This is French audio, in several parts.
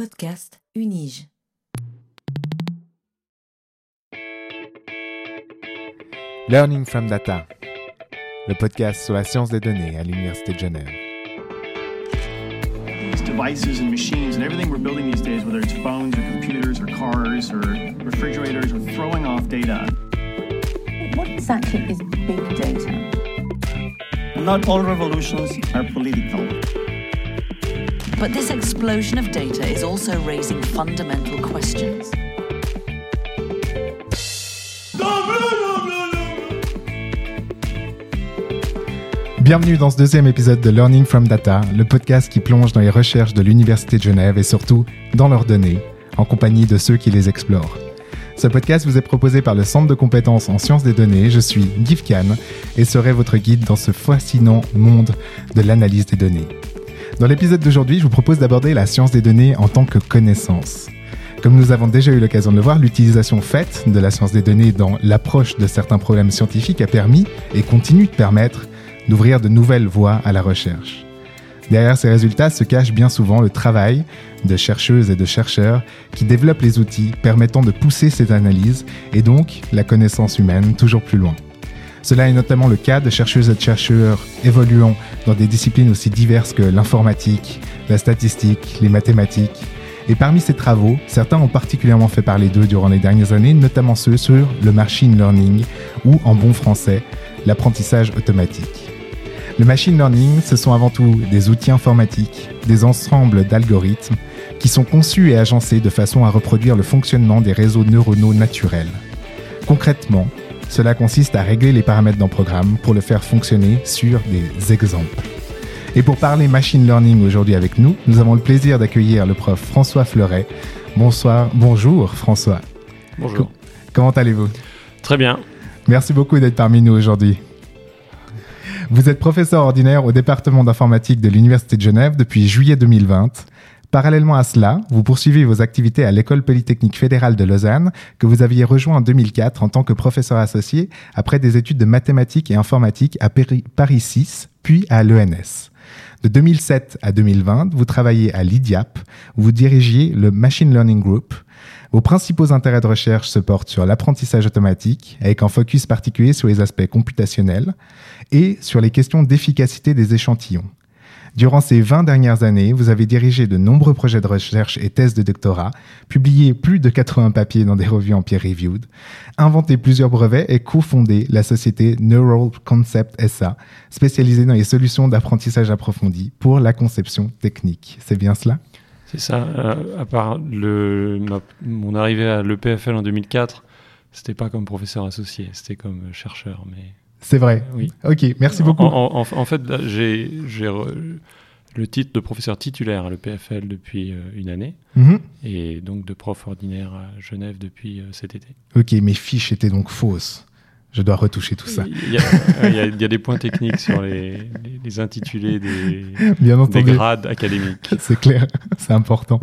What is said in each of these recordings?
Podcast Unige. Learning from Data, le podcast sur la science des données à l'Université de Genève. these devices and machines and everything we're building these days, whether it's phones or computers or cars or refrigerators, are throwing off data. What exactly is big data? Not all revolutions are political. But this explosion of data is also raising fundamental questions. Bienvenue dans ce deuxième épisode de Learning from Data, le podcast qui plonge dans les recherches de l'Université de Genève et surtout dans leurs données, en compagnie de ceux qui les explorent. Ce podcast vous est proposé par le Centre de compétences en sciences des données. Je suis Guy Kahn et serai votre guide dans ce fascinant monde de l'analyse des données. Dans l'épisode d'aujourd'hui, je vous propose d'aborder la science des données en tant que connaissance. Comme nous avons déjà eu l'occasion de le voir, l'utilisation faite de la science des données dans l'approche de certains problèmes scientifiques a permis et continue de permettre d'ouvrir de nouvelles voies à la recherche. Derrière ces résultats se cache bien souvent le travail de chercheuses et de chercheurs qui développent les outils permettant de pousser ces analyses et donc la connaissance humaine toujours plus loin. Cela est notamment le cas de chercheuses et de chercheurs évoluant dans des disciplines aussi diverses que l'informatique, la statistique, les mathématiques. Et parmi ces travaux, certains ont particulièrement fait parler d'eux durant les dernières années, notamment ceux sur le machine learning ou, en bon français, l'apprentissage automatique. Le machine learning, ce sont avant tout des outils informatiques, des ensembles d'algorithmes qui sont conçus et agencés de façon à reproduire le fonctionnement des réseaux neuronaux naturels. Concrètement, cela consiste à régler les paramètres d'un programme pour le faire fonctionner sur des exemples. Et pour parler machine learning aujourd'hui avec nous, nous avons le plaisir d'accueillir le prof François Fleuret. Bonsoir, bonjour François. Bonjour. Comment allez-vous? Très bien. Merci beaucoup d'être parmi nous aujourd'hui. Vous êtes professeur ordinaire au département d'informatique de l'Université de Genève depuis juillet 2020. Parallèlement à cela, vous poursuivez vos activités à l'École polytechnique fédérale de Lausanne, que vous aviez rejoint en 2004 en tant que professeur associé après des études de mathématiques et informatique à Paris 6, puis à l'ENS. De 2007 à 2020, vous travaillez à l'IDIAP, où vous dirigiez le Machine Learning Group. Vos principaux intérêts de recherche se portent sur l'apprentissage automatique, avec un focus particulier sur les aspects computationnels et sur les questions d'efficacité des échantillons. Durant ces 20 dernières années, vous avez dirigé de nombreux projets de recherche et thèses de doctorat, publié plus de 80 papiers dans des revues en peer-reviewed, inventé plusieurs brevets et cofondé la société Neural Concept SA, spécialisée dans les solutions d'apprentissage approfondi pour la conception technique. C'est bien cela? C'est ça. euh, à part mon arrivée à l'EPFL en 2004, c'était pas comme professeur associé, c'était comme chercheur. Mais C'est vrai. oui. Ok, merci beaucoup. En, en- en fait, j'ai le titre de professeur titulaire à l'EPFL depuis euh, une année Mhm. et donc de prof ordinaire à Genève depuis euh, cet été. Ok, mes fiches étaient donc fausses. Je dois retoucher tout ça. Il y, a, il y a- des points techniques sur les, les- les intitulés des, Bien des grades académiques. C'est clair, c'est important.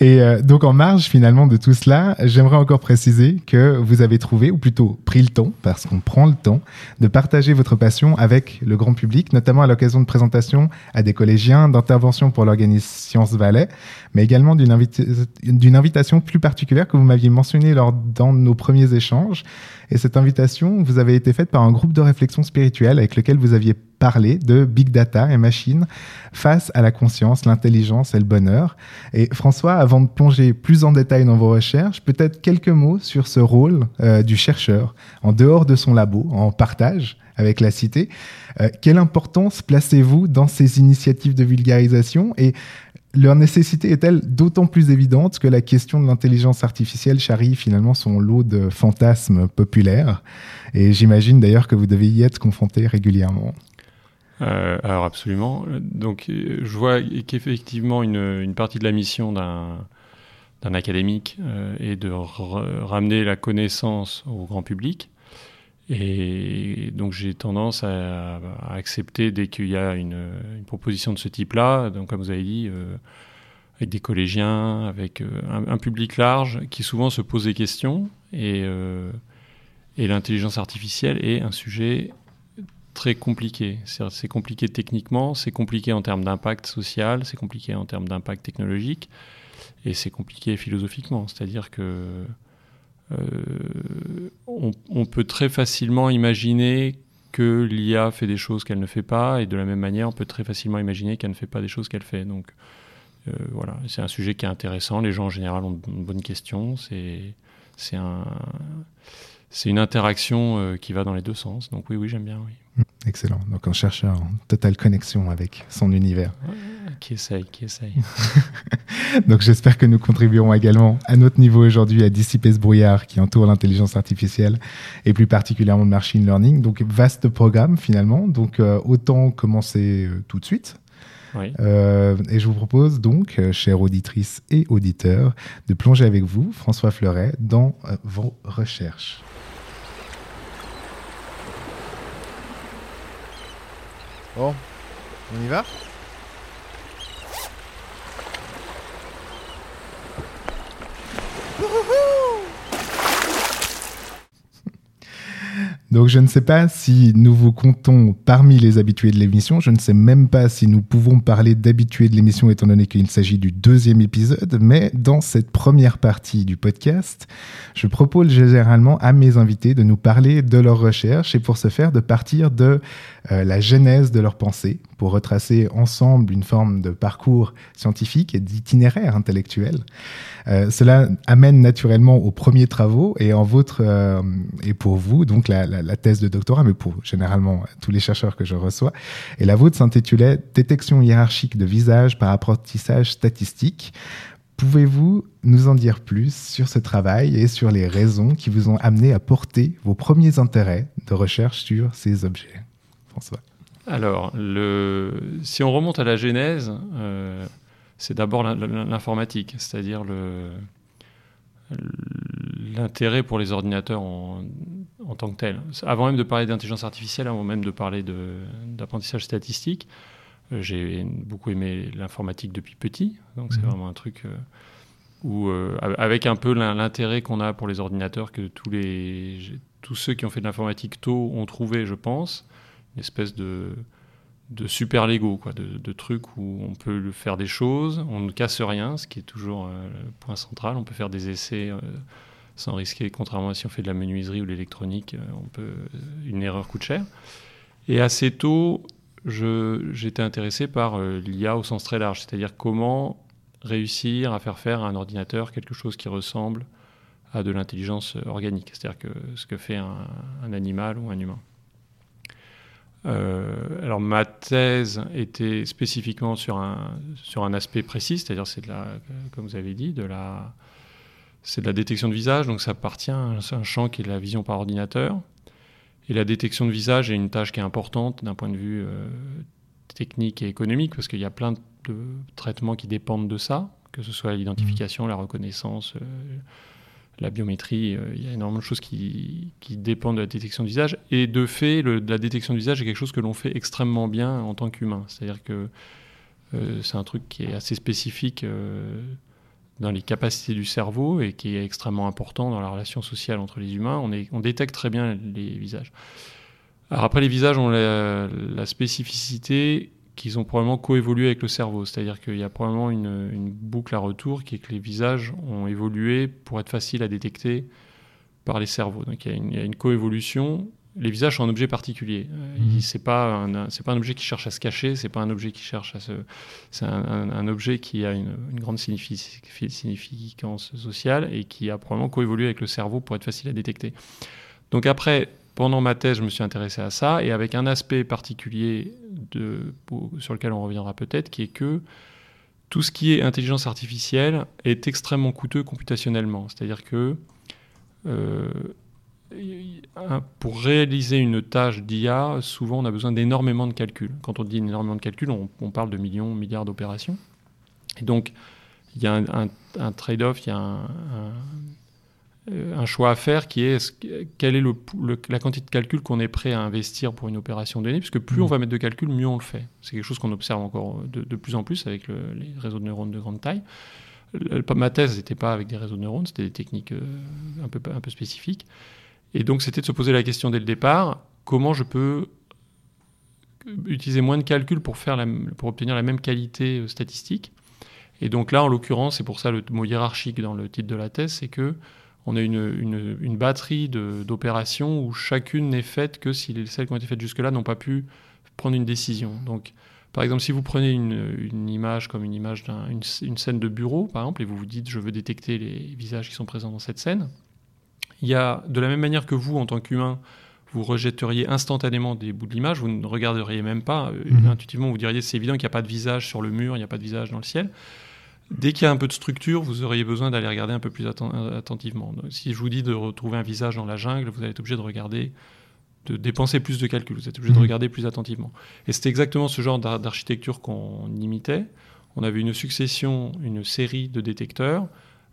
Et euh, donc en marge finalement de tout cela, j'aimerais encore préciser que vous avez trouvé, ou plutôt pris le temps, parce qu'on prend le temps, de partager votre passion avec le grand public, notamment à l'occasion de présentations à des collégiens, d'interventions pour l'organisme Sciences Valais, mais également d'une invita- invitation plus particulière que vous m'aviez mentionnée lors dans nos premiers échanges. Et cette invitation vous avait été faite par un groupe de réflexion spirituelle avec lequel vous aviez parlé de big data et machines face à la conscience, l'intelligence et le bonheur. Et François, avant de plonger plus en détail dans vos recherches, peut-être quelques mots sur ce rôle euh, du chercheur en dehors de son labo, en partage avec la cité. Euh, quelle importance placez-vous dans ces initiatives de vulgarisation et leur nécessité est-elle d'autant plus évidente que la question de l'intelligence artificielle charrie finalement son lot de fantasmes populaires? Et j'imagine d'ailleurs que vous devez y être confronté régulièrement. Euh, alors absolument. Donc euh, je vois qu'effectivement une, partie de la mission d'un académique euh, est de ramener la connaissance au grand public. Et donc j'ai tendance à, accepter dès qu'il y a une, proposition de ce type-là, donc comme vous avez dit, euh, avec des collégiens, avec euh, un, un public large qui souvent se pose des questions. Et, euh, et l'intelligence artificielle est un sujet très compliqué. C'est compliqué techniquement, c'est compliqué en termes d'impact social, c'est compliqué en termes d'impact technologique, et c'est compliqué philosophiquement. C'est-à-dire que euh, on, peut très facilement imaginer que l'IA fait des choses qu'elle ne fait pas, et de la même manière, on peut très facilement imaginer qu'elle ne fait pas des choses qu'elle fait. Donc euh, voilà, c'est un sujet qui est intéressant. Les gens en général ont une bonne question. C'est un c'est une interaction euh, qui va dans les deux sens. Donc oui, oui, j'aime bien. Oui. Mmh, excellent. Donc un chercheur en totale connexion avec son univers. qui essaye, qui essaye. Donc j'espère que nous contribuerons également à notre niveau aujourd'hui à dissiper ce brouillard qui entoure l'intelligence artificielle et plus particulièrement le machine learning. Donc vaste programme finalement. Donc euh, autant commencer euh, tout de suite. Oui. et je vous propose donc, chères auditrices et auditeurs, de plonger avec vous, François Fleuret, dans vos recherches. Bon, on y va? Donc je ne sais pas si nous vous comptons parmi les habitués de l'émission, je ne sais même pas si nous pouvons parler d'habitués de l'émission étant donné qu'il s'agit du deuxième épisode, mais dans cette première partie du podcast, je propose généralement à mes invités de nous parler de leurs recherches et pour ce faire de partir de euh, la genèse de leurs pensées, pour retracer ensemble une forme de parcours scientifique et d'itinéraire intellectuel. Euh, cela amène naturellement aux premiers travaux et en votre euh, et pour vous donc la, la, thèse de doctorat, mais pour généralement tous les chercheurs que je reçois. Et la vôtre s'intitulait Détection hiérarchique de visage par apprentissage statistique. Pouvez-vous nous en dire plus sur ce travail et sur les raisons qui vous ont amené à porter vos premiers intérêts de recherche sur ces objets? François Alors, le... si on remonte à la genèse, euh, c'est d'abord l'informatique, c'est-à-dire l'intérêt pour les ordinateurs en, tant que tel. Avant même de parler d'intelligence artificielle, avant même de parler d'apprentissage statistique, euh, j'ai beaucoup aimé l'informatique depuis petit, donc c'est mhm. vraiment un truc euh, où, avec un peu l'intérêt qu'on a pour les ordinateurs, que tous, les, tous ceux qui ont fait de l'informatique tôt ont trouvé, je pense, une espèce de super Lego, quoi, de, de, trucs où on peut faire des choses, on ne casse rien, ce qui est toujours euh, le point central. On peut faire des essais euh, sans risquer, contrairement à si on fait de la menuiserie ou de l'électronique, euh, peut, une erreur coûte cher. Et assez tôt, j'étais intéressé par l'IA au sens très large, c'est-à-dire comment réussir à faire faire à un ordinateur quelque chose qui ressemble à de l'intelligence organique, c'est-à-dire que ce que fait un animal ou un humain. Euh, alors ma thèse était spécifiquement sur un, sur un aspect précis, c'est-à-dire c'est de la, comme vous avez dit, de la, c'est de la détection de visage, donc ça appartient à un champ qui est la vision par ordinateur. Et la détection de visage est une tâche qui est importante d'un point de vue euh, technique et économique, parce qu'il y a plein de traitements qui dépendent de ça, que ce soit l'identification, la reconnaissance, euh, la biométrie, euh, il y a énormément de choses qui, dépendent de la détection du visage. Et de fait, la détection du visage est quelque chose que l'on fait extrêmement bien en tant qu'humain. C'est-à-dire que euh, c'est un truc qui est assez spécifique euh, dans les capacités du cerveau et qui est extrêmement important dans la relation sociale entre les humains. On, on détecte très bien les visages. Alors après, les visages ont la spécificité qu'ils ont probablement coévolué avec le cerveau. C'est-à-dire qu'il y a probablement une, boucle à retour qui est que les visages ont évolué pour être faciles à détecter par les cerveaux. Donc il y a une, coévolution. Les visages sont un objet particulier. Ce n'est pas, un, pas un objet qui cherche à se cacher, c'est pas un objet qui cherche à se. C'est un, objet qui a une, grande significance sociale et qui a probablement coévolué avec le cerveau pour être facile à détecter. Donc après, pendant ma thèse, je me suis intéressé à ça, et avec un aspect particulier sur lequel on reviendra peut-être, qui est que tout ce qui est intelligence artificielle est extrêmement coûteux computationnellement. C'est-à-dire que euh, pour réaliser une tâche d'IA, souvent on a besoin d'énormément de calculs. Quand on dit énormément de calculs, on, parle de millions, milliards d'opérations. Et donc, il y a un, trade-off, il y a un, un choix à faire qui est, quelle est le, la quantité de calcul qu'on est prêt à investir pour une opération donnée, puisque plus on mmh. va mettre de calcul, mieux on le fait. C'est quelque chose qu'on observe encore de, plus en plus avec les réseaux de neurones de grande taille. ma thèse n'était pas avec des réseaux de neurones, c'était des techniques euh, un, peu, un peu spécifiques. Et donc c'était de se poser la question dès le départ, comment je peux utiliser moins de calculs pour, faire la- pour obtenir la même qualité euh, statistique. Et donc là, en l'occurrence, c'est pour ça le mot hiérarchique dans le titre de la thèse, c'est que on a une, une- une batterie d'opérations où chacune n'est faite que si les- celles qui ont été faites jusque-là n'ont pas pu prendre une décision. Donc, par exemple, si vous prenez une, une image comme une image d'une une scène de bureau, par exemple, et vous vous dites je veux détecter les visages qui sont présents dans cette scène, il y a de la même manière que vous, en tant qu'humain, vous rejetteriez instantanément des bouts de l'image, vous ne regarderiez même pas. euh, Mhm. Intuitivement, vous diriez c'est évident qu'il n'y a pas de visage sur le mur, il n'y a pas de visage dans le ciel. Dès qu'il y a un peu de structure, vous auriez besoin d'aller regarder un peu plus atten- attentivement. Donc, si je vous dis de retrouver un visage dans la jungle, vous allez être obligé de regarder, de dépenser plus de calculs, vous êtes obligé de Mhm. regarder plus attentivement. Et c'était exactement ce genre d'ar- d'architecture qu'on imitait. On avait une succession, une série de détecteurs.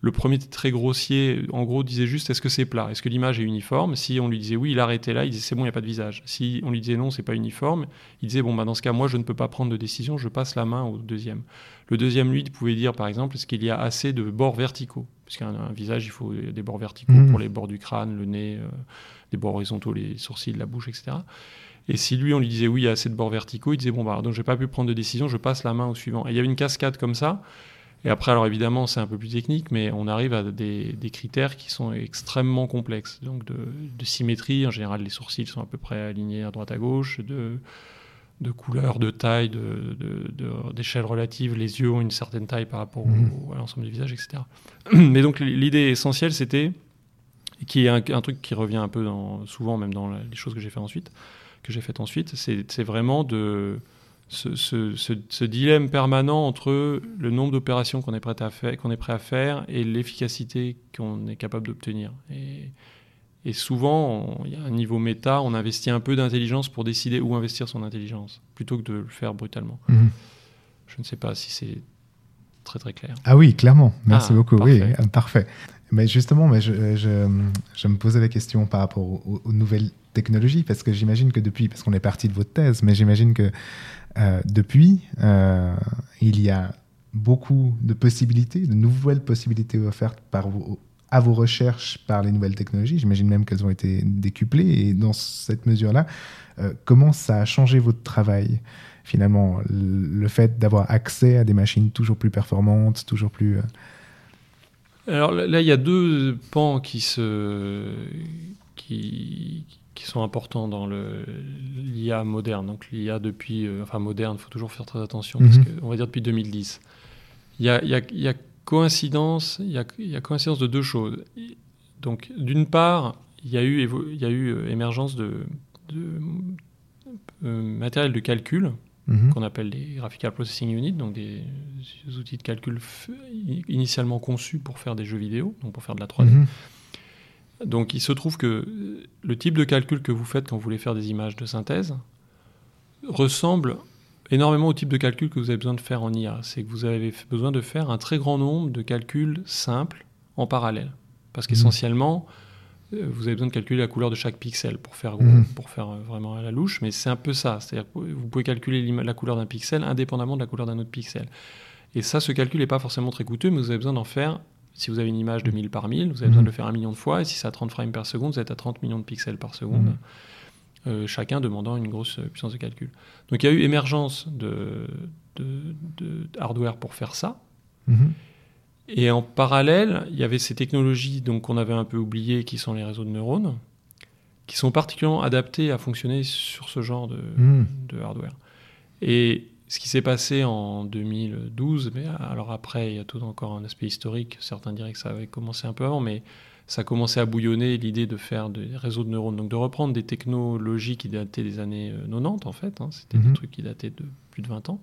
Le premier était très grossier, en gros disait juste est-ce que c'est plat, est-ce que l'image est uniforme? Si on lui disait oui, il arrêtait là, il disait c'est bon, il n'y a pas de visage. Si on lui disait non, c'est pas uniforme, il disait bon, bah, dans ce cas, moi je ne peux pas prendre de décision, je passe la main au deuxième. Le deuxième, lui, pouvait dire par exemple est-ce qu'il y a assez de bords verticaux? Puisqu'un un visage, il faut des bords verticaux Mhm. pour les bords du crâne, le nez, euh, des bords horizontaux, les sourcils, la bouche, etc. Et si lui, on lui disait oui, il y a assez de bords verticaux, il disait bon, bah, donc j'ai pas pu prendre de décision, je passe la main au suivant. Et il y avait une cascade comme ça. Et après, alors évidemment, c'est un peu plus technique, mais on arrive à des, des critères qui sont extrêmement complexes. Donc de, de symétrie, en général, les sourcils sont à peu près alignés à droite à gauche, de, de couleur, de taille, de- de- de- d'échelle relative, les yeux ont une certaine taille par rapport au- Mhm. à l'ensemble du visage, etc. Mais donc l'idée essentielle, c'était, qui est un, un truc qui revient un peu dans- souvent, même dans la- les choses que j'ai fait ensuite, que j'ai faites ensuite, c'est vraiment de ce, ce- ce- ce dilemme permanent entre le nombre d'opérations qu'on est prêt à faire, qu'on est prêt à faire, et l'efficacité qu'on est capable d'obtenir. Et, et souvent, il y a un niveau méta, on investit un peu d'intelligence pour décider où investir son intelligence, plutôt que de le faire brutalement. Mhm. Je ne sais pas si c'est très très clair. Ah oui, clairement. Merci Ah, beaucoup. Oui, parfait. euh, parfait. Mais justement, mais je, je, je me posais la question par rapport aux, aux nouvelles technologies, parce que j'imagine que depuis, parce qu'on est parti de votre thèse, mais j'imagine que euh, depuis, euh, il y a beaucoup de possibilités, de nouvelles possibilités offertes par vos, à vos recherches par les nouvelles technologies. J'imagine même qu'elles ont été décuplées. Et dans cette mesure-là, euh, comment ça a changé votre travail finalement, le le fait d'avoir accès à des machines toujours plus performantes, toujours plus... euh, Alors là, il y a deux pans qui, se, qui, qui sont importants dans le- l'IA moderne. Donc l'IA depuis, euh, enfin moderne, il faut toujours faire très attention, parce Mhm. que, on va dire depuis 2010. Il y a, y a- y a coïncidence, il y a, il y a coïncidence de deux choses. Donc d'une part, il y a eu, évo- il y a eu euh, émergence de, de euh, matériel de calcul mhm. qu'on appelle les Graphical Processing Units, donc des, des outils de calcul initialement conçus pour faire des jeux vidéo, donc pour faire de la 3D. Mhm. Donc il se trouve que euh, le type de calcul que vous faites quand vous voulez faire des images de synthèse ressemble énormément au type de calcul que vous avez besoin de faire en IA. C'est que vous avez besoin de faire un très grand nombre de calculs simples en parallèle. Parce qu'essentiellement, euh, vous avez besoin de calculer la couleur de chaque pixel pour faire, gros, Mhm. pour faire euh, vraiment à la louche, mais c'est un peu ça. C'est-à-dire que vous pouvez calculer la couleur d'un pixel indépendamment de la couleur d'un autre pixel. Et ça, ce calcul n'est pas forcément très coûteux, mais vous avez besoin d'en faire. Si vous avez une image de 1000 par 1000, vous avez besoin Mhm. de le faire un million de fois, et si c'est à 30 frames par seconde, vous êtes à 30 millions de pixels par seconde, Mhm. Euh, chacun demandant une grosse euh, puissance de calcul. Donc il y a eu émergence de, de, de hardware pour faire ça, Mhm. et en parallèle, il y avait ces technologies donc qu'on avait un peu oubliées, qui sont les réseaux de neurones, qui sont particulièrement adaptés à fonctionner sur ce genre de, Mhm. de hardware. Et ce qui s'est passé en 2012, mais alors après, il y a tout encore un aspect historique. Certains diraient que ça avait commencé un peu avant, mais ça a commencé à bouillonner l'idée de faire des réseaux de neurones, donc de reprendre des technologies qui dataient des années euh, 90 en fait. hein. C'était Mhm. des trucs qui dataient de plus de 20 ans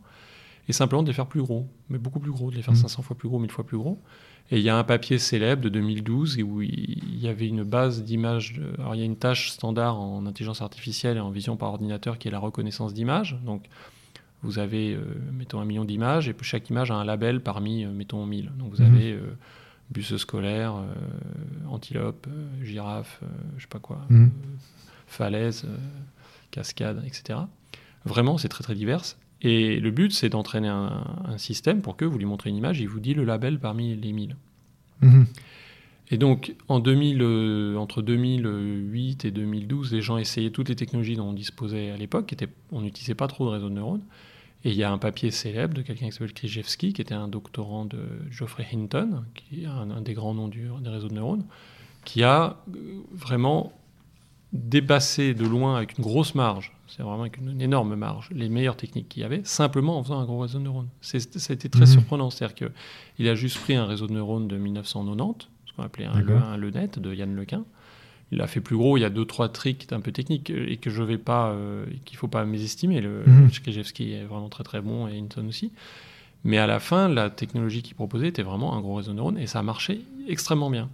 et simplement de les faire plus gros, mais beaucoup plus gros, de les faire Mhm. 500 fois plus gros, 1000 fois plus gros. Et il y a un papier célèbre de 2012 où il y avait une base d'images. Alors il y a une tâche standard en intelligence artificielle et en vision par ordinateur qui est la reconnaissance d'images. Donc vous avez, euh, mettons, un million d'images et chaque image a un label parmi, euh, mettons, 1000. Donc vous Mhm. avez euh, bus scolaire, euh, antilope, euh, girafe, euh, je sais pas quoi, Mhm. falaise, cascade, etc. Vraiment, c'est très très divers. Et le but, c'est d'entraîner un, un système pour que vous lui montrez une image il vous dit le label parmi les 1000. Mhm. Et donc, en 2000, euh, entre 2008 et 2012, les gens essayaient toutes les technologies dont on disposait à l'époque. On n'utilisait pas trop de réseaux de neurones. Et il y a un papier célèbre de quelqu'un qui s'appelle Krzyzewski, qui était un doctorant de Geoffrey Hinton, qui est un, des grands noms du, des réseaux de neurones, qui a euh, vraiment dépassé de loin avec une grosse marge, c'est vraiment avec une, énorme marge, les meilleures techniques qu'il y avait, simplement en faisant un gros réseau de neurones. ça a été très mhm. surprenant. C'est-à-dire qu'il a juste pris un réseau de neurones de 1990, ce qu'on appelait un, le, un LeNet de Yann Lequin. Il l'a fait plus gros. Il y a deux, trois tricks un peu techniques et que je vais pas, euh, qu'il faut pas mésestimer. Le mm est vraiment très très bon et Hinton aussi. Mais à la fin, la technologie qu'il proposait était vraiment un gros réseau de neurones et ça a marché extrêmement bien.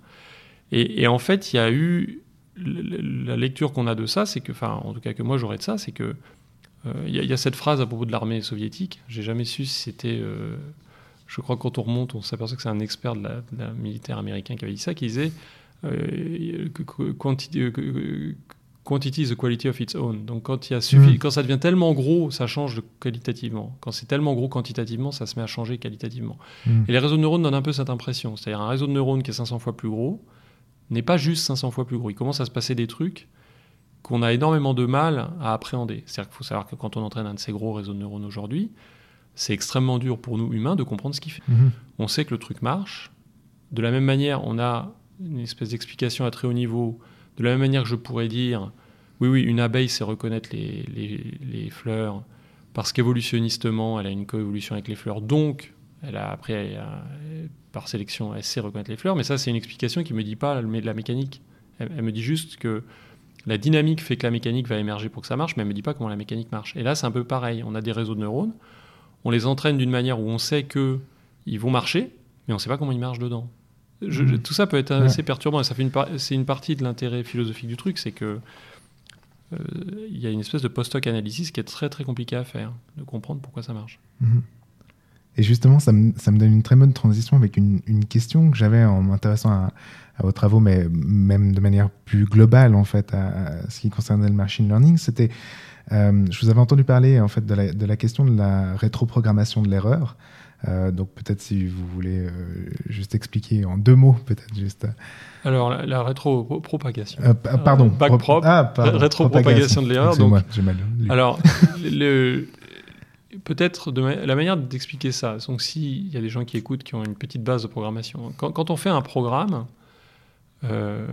Et, en fait, il y a eu la lecture qu'on a de ça, c'est que, enfin, en tout cas que moi j'aurais de ça, c'est que euh, il y, a cette phrase à propos de l'armée soviétique. J'ai jamais su si c'était. Euh, je crois que quand on remonte, on s'aperçoit que c'est un expert de la, militaire américain qui avait dit ça, qui disait euh, quantity, quantity is the quality of its own. Donc quand, il y a suffi, mm. quand ça devient tellement gros, ça change qualitativement. Quand c'est tellement gros quantitativement, ça se met à changer qualitativement. Mm. Et les réseaux de neurones donnent un peu cette impression. C'est-à-dire un réseau de neurones qui est 500 fois plus gros, n'est pas juste 500 fois plus gros. Il commence à se passer des trucs qu'on a énormément de mal à appréhender. C'est-à-dire qu'il faut savoir que quand on entraîne un de ces gros réseaux de neurones aujourd'hui, c'est extrêmement dur pour nous humains de comprendre ce qu'il fait. Mhm. On sait que le truc marche. De la même manière, on a une espèce d'explication à très haut niveau. De la même manière que je pourrais dire, oui, oui, une abeille sait reconnaître les, les fleurs parce qu'évolutionnistement, elle a une coévolution avec les fleurs. Donc, elle a, après, par sélection, elle sait reconnaître les fleurs. Mais ça, c'est une explication qui ne me dit pas de la mécanique. Elle, me dit juste que la dynamique fait que la mécanique va émerger pour que ça marche, mais elle ne me dit pas comment la mécanique marche. Et là, c'est un peu pareil. On a des réseaux de neurones. On les entraîne d'une manière où on sait qu'ils vont marcher, mais on ne sait pas comment ils marchent dedans. Mmh. tout ça peut être assez perturbant. Et ça fait une c'est une partie de l'intérêt philosophique du truc, c'est que euh, il y a une espèce de post-hoc analysis qui est très très compliqué à faire, de comprendre pourquoi ça marche. Mmh. Et justement, ça me, ça me, donne une très bonne transition avec une, une question que j'avais en m'intéressant à, à, vos travaux, mais même de manière plus globale, en fait, à, ce qui concernait le machine learning. C'était, euh, je vous avais entendu parler, en fait, de la, de la question de la rétroprogrammation de l'erreur. Euh, donc peut-être si vous voulez euh, juste expliquer en deux mots, peut-être juste. Alors la, la rétropropagation. Euh, pardon. Backprop. Ah, rétropropagation de l'erreur. Donc, j'ai mal lu. Alors le, peut-être la manière d'expliquer ça. Donc, s'il y a des gens qui écoutent qui ont une petite base de programmation, quand, on fait un programme, euh,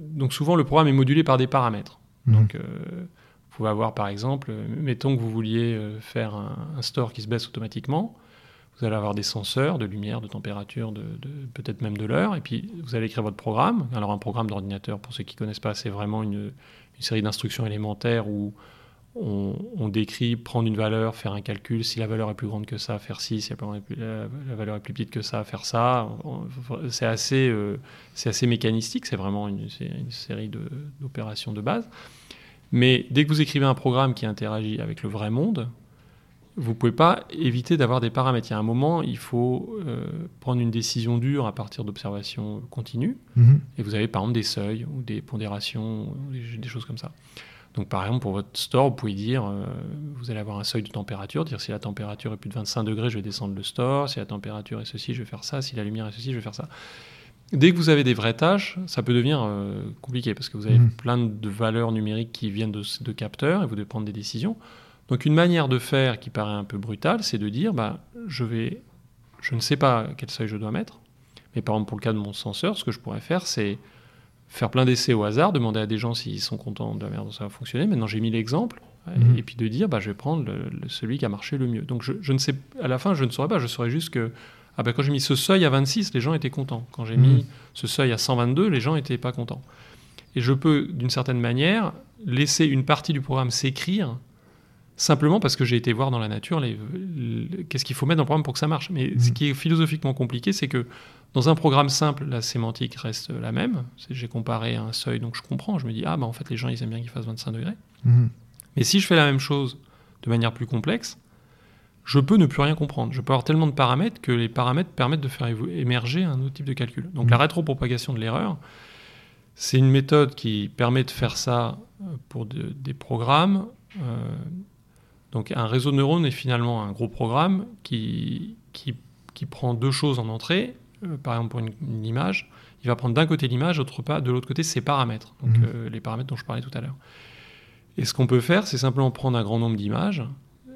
donc souvent le programme est modulé par des paramètres. Mmh. Donc, euh, pouvez avoir par exemple, mettons que vous vouliez euh, faire un, store qui se baisse automatiquement. Vous allez avoir des senseurs de lumière, de température, de, peut-être même de l'heure, et puis vous allez écrire votre programme. Alors un programme d'ordinateur, pour ceux qui ne connaissent pas, c'est vraiment une, série d'instructions élémentaires où on, décrit prendre une valeur, faire un calcul, si la valeur est plus grande que ça, faire ci, si la, valeur est plus petite que ça, faire ça. C'est euh, assez mécanistique, c'est vraiment une, série d'opérations de, base. Mais dès que vous écrivez un programme qui interagit avec le vrai monde, vous ne pouvez pas éviter d'avoir des paramètres. Il y a un moment, il faut euh, prendre une décision dure à partir d'observations continues. Mm-hmm. Et vous avez par exemple des seuils ou des pondérations, des choses comme ça. Donc par exemple, pour votre store, vous pouvez dire, euh, vous allez avoir un seuil de température, dire si la température est plus de 25 degrés, je vais descendre le store, si la température est ceci, je vais faire ça, si la lumière est ceci, je vais faire ça. Dès que vous avez des vraies tâches, ça peut devenir euh, compliqué parce que vous avez mmh. plein de valeurs numériques qui viennent de, de, capteurs et vous devez prendre des décisions. Donc une manière de faire qui paraît un peu brutale, c'est de dire, bah, je, vais, je ne sais pas quel seuil je dois mettre, mais par exemple pour le cas de mon senseur, ce que je pourrais faire, c'est faire plein d'essais au hasard, demander à des gens s'ils sont contents de la manière dont ça va fonctionner. Maintenant, j'ai mis l'exemple. Mhm. Et puis de dire, bah, je vais prendre celui qui a marché le mieux. Donc je, ne sais, à la fin, je ne saurais pas. Je saurais juste que ah bah, quand j'ai mis ce seuil à 26, les gens étaient contents. Quand j'ai mis mhm. ce seuil à 122, les gens n'étaient pas contents. Et je peux, d'une certaine manière, laisser une partie du programme s'écrire simplement parce que j'ai été voir dans la nature qu'est-ce qu'il faut mettre dans le programme pour que ça marche. Mais ce mhm. qui est philosophiquement compliqué, c'est que dans un programme simple, la sémantique reste la même. J'ai comparé un seuil, donc je comprends. Je me dis, ah, bah en fait, les gens, ils aiment bien qu'il fasse 25 degrés. Mhm. Mais si je fais la même chose de manière plus complexe, je peux ne plus rien comprendre. Je peux avoir tellement de paramètres que les paramètres permettent de faire émerger un autre type de calcul. Donc la mhm. rétropropagation de l'erreur, c'est une méthode qui permet de faire ça euh, pour des programmes. Euh, donc un réseau de neurones est finalement un gros programme qui, qui, qui prend deux choses en entrée euh, par exemple pour une, une image, il va prendre d'un côté l'image, de l'autre côté ses paramètres, donc euh, les paramètres dont je parlais tout à l'heure. Et ce qu'on peut faire, c'est simplement prendre un grand nombre d'images.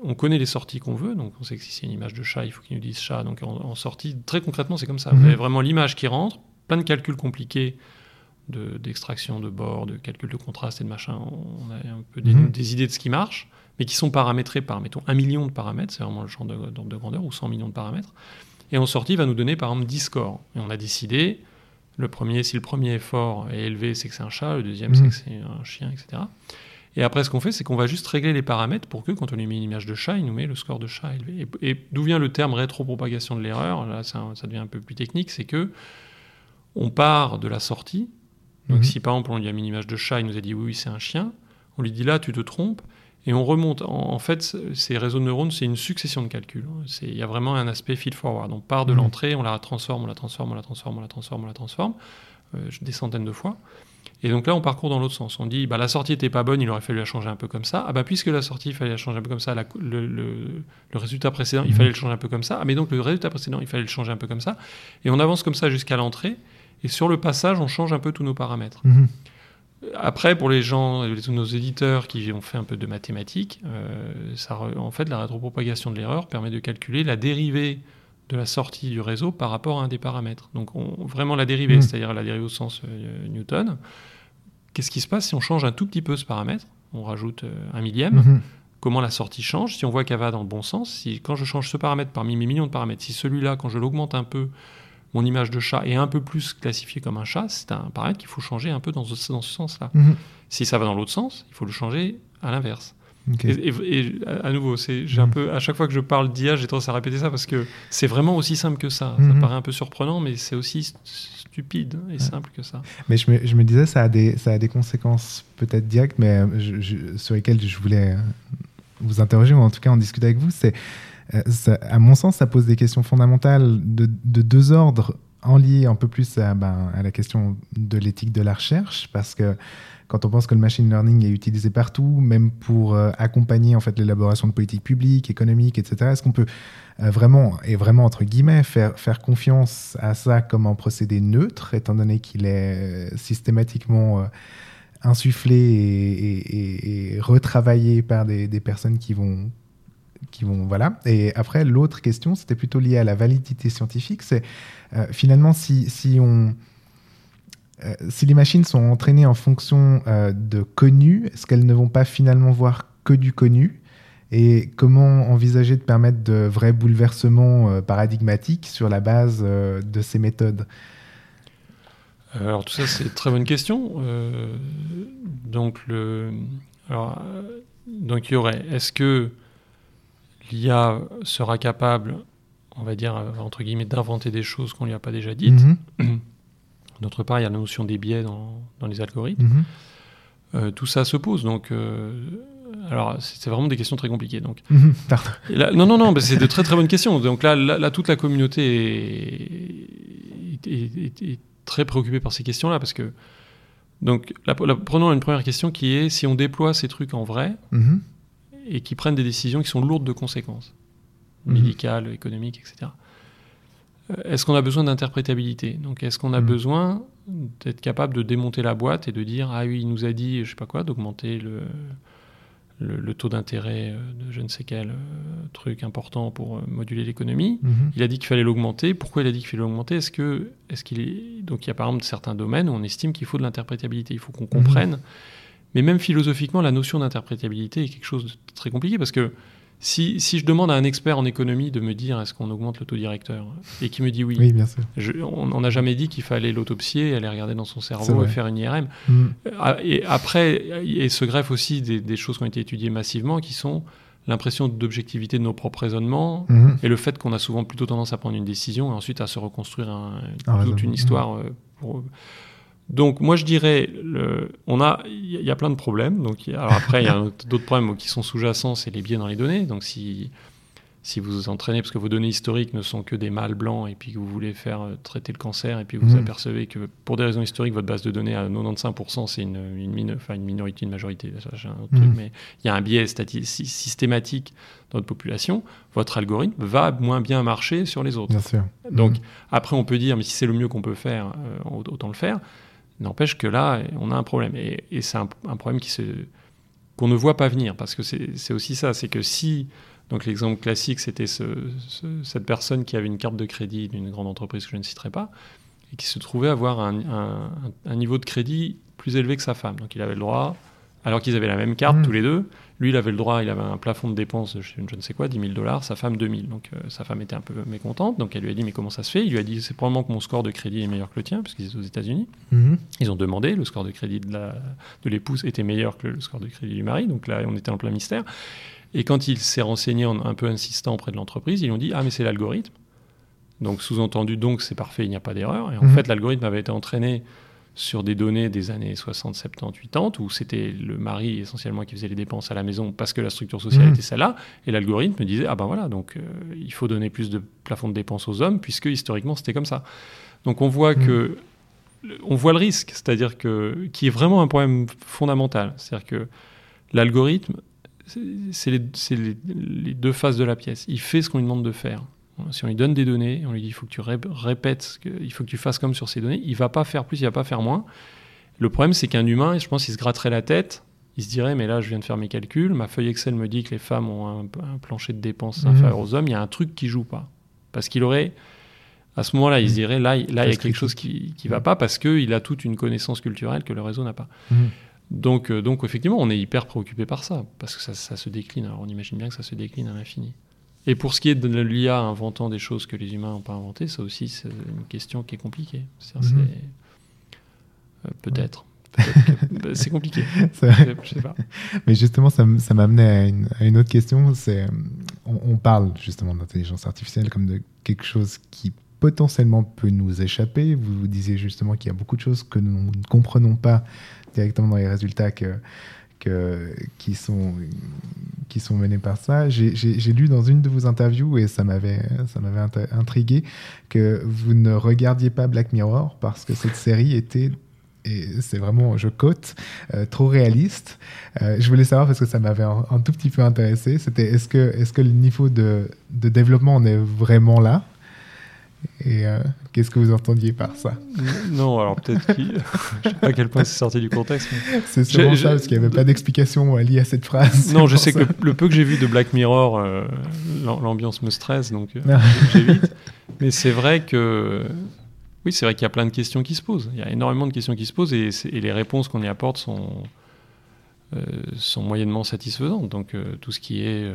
On connaît les sorties qu'on veut, donc on sait que si c'est une image de chat, il faut qu'il nous dise chat. Donc en, en sortie, très concrètement, c'est comme ça. Mhm. Vous avez vraiment l'image qui rentre, plein de calculs compliqués de- d'extraction de, bord, de calcul de contraste et de machin. On a un peu des, Mhm. des idées de ce qui marche, mais qui sont paramétrés par, mettons, un million de paramètres, c'est vraiment le champ de, d'ordre de grandeur, ou 100 millions de paramètres. Et en sortie, il va nous donner par exemple 10 scores. Et on a décidé, le premier, si le premier est fort et élevé, c'est que c'est un chat, le deuxième, c'est Mhm. que c'est un chien, etc. Et après, ce qu'on fait, c'est qu'on va juste régler les paramètres pour que, quand on lui met une image de chat, il nous met le score de chat élevé. Et, et d'où vient le terme rétropropagation de l'erreur? Là, ça, ça devient un peu plus technique. C'est que on part de la sortie. Donc, Mhm. si par exemple, on lui a mis une image de chat, il nous a dit oui, oui, c'est un chien, on lui dit là, tu te trompes. Et on remonte. En, en fait, ces réseaux de neurones, c'est une succession de calculs. C'est- Il y a vraiment un aspect feed-forward. On part de Mhm. l'entrée, on la transforme, on la transforme, on la transforme, on la transforme, on la transforme, euh, des centaines de fois. Et donc là, on parcourt dans l'autre sens. On dit, bah, la sortie était pas bonne, il aurait fallu la changer un peu comme ça. Ah bah puisque la sortie, il fallait la changer un peu comme ça, la- le, le- le résultat précédent, il Mhm. fallait le changer un peu comme ça. Ah mais donc le résultat précédent, il fallait le changer un peu comme ça. Et on avance comme ça jusqu'à l'entrée. Et sur le passage, on change un peu tous nos paramètres. Mhm. Après, pour les gens, les- nos éditeurs qui ont fait un peu de mathématiques, euh, ça, en fait, la rétropropagation de l'erreur permet de calculer la dérivée de la sortie du réseau par rapport à un des paramètres. Donc, on- vraiment la dérivée, Mhm. c'est-à-dire la dérivée au sens euh, Newton. Qu'est-ce qui se passe si on change un tout petit peu ce paramètre On rajoute euh, un millième. Mhm. Comment la sortie change Si on voit qu'elle va dans le bon sens, si quand je change ce paramètre parmi mes millions de paramètres, si celui-là, quand je l'augmente un peu, mon image de chat est un peu plus classifiée comme un chat, c'est un paramètre qu'il faut changer un peu dans ce, dans ce sens-là. Mhm. Si ça va dans l'autre sens, il faut le changer à l'inverse. Et, et- et à nouveau, c'est, j'ai un Mhm. peu, à chaque fois que je parle d'IA, j'ai tendance à répéter ça parce que c'est vraiment aussi simple que ça. Ça Mhm. paraît un peu surprenant, mais c'est aussi st- stupide et simple que ça. Mais je me, je me disais, ça a des, ça a des conséquences peut-être directes, mais euh, je- je- sur lesquelles je voulais euh, vous interroger, ou en tout cas en discuter avec vous. C'est, euh, ça- à mon sens, ça pose des questions fondamentales de, de deux ordres, en lié un peu plus à, ben, à la question de l'éthique de la recherche, parce que quand on pense que le machine learning est utilisé partout, même pour euh, accompagner en fait l'élaboration de politiques publiques, économiques, etc. Est-ce qu'on peut euh, vraiment et vraiment entre guillemets faire faire confiance à ça comme un procédé neutre, étant donné qu'il est euh, systématiquement insufflé et, et- et- et retravaillé par des, personnes qui vont qui vont voilà. Et après l'autre question, c'était plutôt lié à la validité scientifique. C'est finalement si si on euh, si les machines sont entraînées en fonction euh, de connus, est-ce qu'elles ne vont pas finalement voir que du connu? Et comment envisager de permettre de vrais bouleversements euh, paradigmatiques sur la base de ces méthodes? Alors tout ça, c'est une très bonne question. Donc le, alors, donc il y aurait. Est-ce que l'IA sera capable, on va dire entre guillemets, d'inventer des choses qu'on lui a pas déjà dites? Mhm, D'autre part, il y a la notion des biais dans, dans les algorithmes. mhm, Euh, tout ça se pose. Donc, euh, alors c'est vraiment des questions très compliquées. Donc mhm. Là- non, non, non, c'est de très très bonnes questions. Donc là, là, là, toute la communauté est, est- est- est très préoccupée par ces questions-là parce que. Donc, la- la- prenons une première question qui est si on déploie ces trucs en vrai Mhm, et qui prennent des décisions qui sont lourdes de conséquences médicales, économiques, etc. euh, Est-ce qu'on a besoin d'interprétabilité? Donc, est-ce qu'on a Mhm. besoin d'être capable de démonter la boîte et de dire ah oui, il nous a dit, je sais pas quoi, d'augmenter le, le, le taux d'intérêt euh, de je ne sais quel euh, truc important pour moduler l'économie? mhm, Il a dit qu'il fallait l'augmenter. Pourquoi il a dit qu'il fallait l'augmenter? Est-ce que, est-ce qu'il est donc il y a par exemple certains domaines où on estime qu'il faut de l'interprétabilité. Il faut qu'on comprenne. Mais même philosophiquement, la notion d'interprétabilité est quelque chose de très compliqué parce que si, si je demande à un expert en économie de me dire est-ce qu'on augmente le taux directeur et qui me dit oui, Oui, bien sûr. je- on n'a jamais dit qu'il fallait l'autopsier, aller regarder dans son cerveau et faire une IRM. Mhm, Euh, Et après, et se greffent aussi des, des choses qui ont été étudiées massivement, qui sont l'impression d'objectivité de nos propres raisonnements mhm. et le fait qu'on a souvent plutôt tendance à prendre une décision et ensuite à se reconstruire un- toute une histoire. euh, pour- Donc moi je dirais, le, on a, il y a- plein de problèmes. Donc alors après il y a d'autres problèmes qui sont sous-jacents, c'est les biais dans les données. Donc si si vous vous entraînez, parce que vos données historiques ne sont que des mâles blancs, et puis que vous voulez faire euh, traiter le cancer, et puis vous Mhm. apercevez que pour des raisons historiques, votre base de données à 95%, c'est une, une, mine- une minorité, une majorité, ça, un autre truc, mais il y a un biais systématique dans votre population, votre algorithme va moins bien marcher sur les autres. Bien sûr. Donc Mhm. après, on peut dire, mais si c'est le mieux qu'on peut faire, euh, autant le faire. N'empêche que là, on a un problème. Et, et c'est un, un problème qui se, qu'on ne voit pas venir. Parce que c'est aussi ça, c'est que si, donc l'exemple classique, c'était ce- ce- cette personne qui avait une carte de crédit d'une grande entreprise que je ne citerai pas, et qui se trouvait avoir un, un- un niveau de crédit plus élevé que sa femme. Donc il avait le droit, alors qu'ils avaient la même carte Mhm. tous les deux, lui, il avait le droit, il avait un plafond de dépenses je je ne sais quoi, 10 000 dollars, sa femme 2 000. Donc euh, sa femme était un peu mécontente, donc elle lui a dit mais comment ça se fait? Il lui a dit c'est probablement que mon score de crédit est meilleur que le tien, puisqu'ils étaient aux États-Unis. Mhm. Ils ont demandé, le score de crédit de la- de l'épouse était meilleur que le score de crédit du mari, donc là on était en plein mystère. Et quand il s'est renseigné en un peu insistant auprès de l'entreprise, ils lui ont dit ah mais c'est l'algorithme. Donc sous-entendu donc c'est parfait, il n'y a pas d'erreur. Et en Mhm. fait l'algorithme avait été entraîné sur des données des années 60, 70, 80, où c'était le mari essentiellement qui faisait les dépenses à la maison parce que la structure sociale Mhm. était celle-là, et l'algorithme disait ah ben voilà donc euh, il faut donner plus de plafond de dépenses aux hommes puisque historiquement c'était comme ça. Donc on voit Mhm. que on voit le risque, c'est-à-dire que qui est vraiment un problème fondamental, c'est-à-dire que l'algorithme c'est- c'est les, c'est les- les deux faces de la pièce. Il fait ce qu'on lui demande de faire. Si on lui donne des données, on lui dit il faut que tu rép- répètes, il faut que tu fasses comme sur ces données, il va pas faire plus, il va pas faire moins. Le problème, c'est qu'un humain, je pense, il se gratterait la tête, il se dirait mais là, je viens de faire mes calculs, ma feuille Excel me dit que les femmes ont un, un plancher de dépenses Mhm. inférieur aux hommes, il y a un truc qui joue pas. Parce qu'il aurait, à ce moment-là, il se Mhm. dirait là, il- là il y a quelque chose qui, qui va pas parce qu'il a toute une connaissance culturelle que le réseau n'a pas. Mhm. Donc, euh, donc effectivement, on est hyper préoccupé par ça, parce que ça, ça se décline. Alors on imagine bien que ça se décline à l'infini. Et pour ce qui est de l'IA inventant des choses que les humains n'ont pas inventées, ça aussi, c'est une question qui est compliquée. C'est-à-dire, Mhm. c'est- euh, Peut-être. Bah, c'est compliqué. C'est. Je sais pas. Mais justement, ça, m'amenait à une, à une autre question. C'est, on, on parle justement d'intelligence artificielle comme de quelque chose qui potentiellement peut nous échapper. Vous, vous disiez justement qu'il y a beaucoup de choses que nous ne comprenons pas directement dans les résultats que, qui, sont, qui sont menés par ça. J'ai, lu dans une de vos interviews, et ça m'avait, intrigué, que vous ne regardiez pas Black Mirror parce que cette série était et c'est vraiment, je cote, euh, trop réaliste. Euh, je voulais savoir parce que ça m'avait un, un tout petit peu intéressé. C'était est-ce que, est-ce que le niveau de, de développement en est vraiment là? Et euh, qu'est-ce que vous entendiez par ça? Non, alors peut-être qu'il. je sais pas à quel point c'est sorti du contexte. mais- C'est sûrement ça parce qu'il n'y avait pas d'explication liée à cette phrase. Non, je sais que le, le peu que j'ai vu de Black Mirror, euh, l'am- l'ambiance me stresse, donc euh, Ah. j'évite. Mais c'est vrai que. Oui, c'est vrai qu'il y a plein de questions qui se posent. Il y a énormément de questions qui se posent et, les réponses qu'on y apporte sont, euh, sont moyennement satisfaisantes. Donc tout ce qui est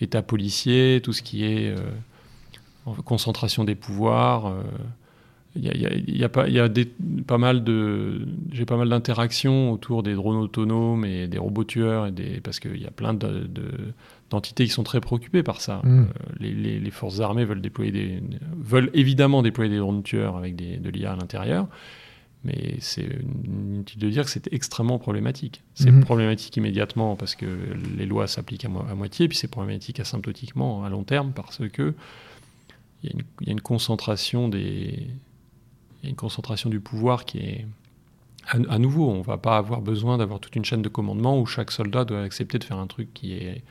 état policier, tout ce qui est concentration des pouvoirs. euh, il y a, y a- y a pas, il y a des, pas mal de, j'ai pas mal d'interactions autour des drones autonomes et des robots tueurs et des, parce qu'il y a plein de, de- d'entités qui sont très préoccupées par ça. Mm. Euh, les, les- les forces armées veulent déployer des, veulent évidemment déployer des drones tueurs avec des, de l'IA à l'intérieur, mais c'est inutile de dire que c'est extrêmement problématique. C'est Mhm. problématique immédiatement parce que les lois s'appliquent à, mo- à moitié, puis c'est problématique asymptotiquement à long terme parce que il y, a une- concentration des une concentration du pouvoir qui est à, à nouveau, on va pas avoir besoin d'avoir toute une chaîne de commandement où chaque soldat doit accepter de faire un truc qui est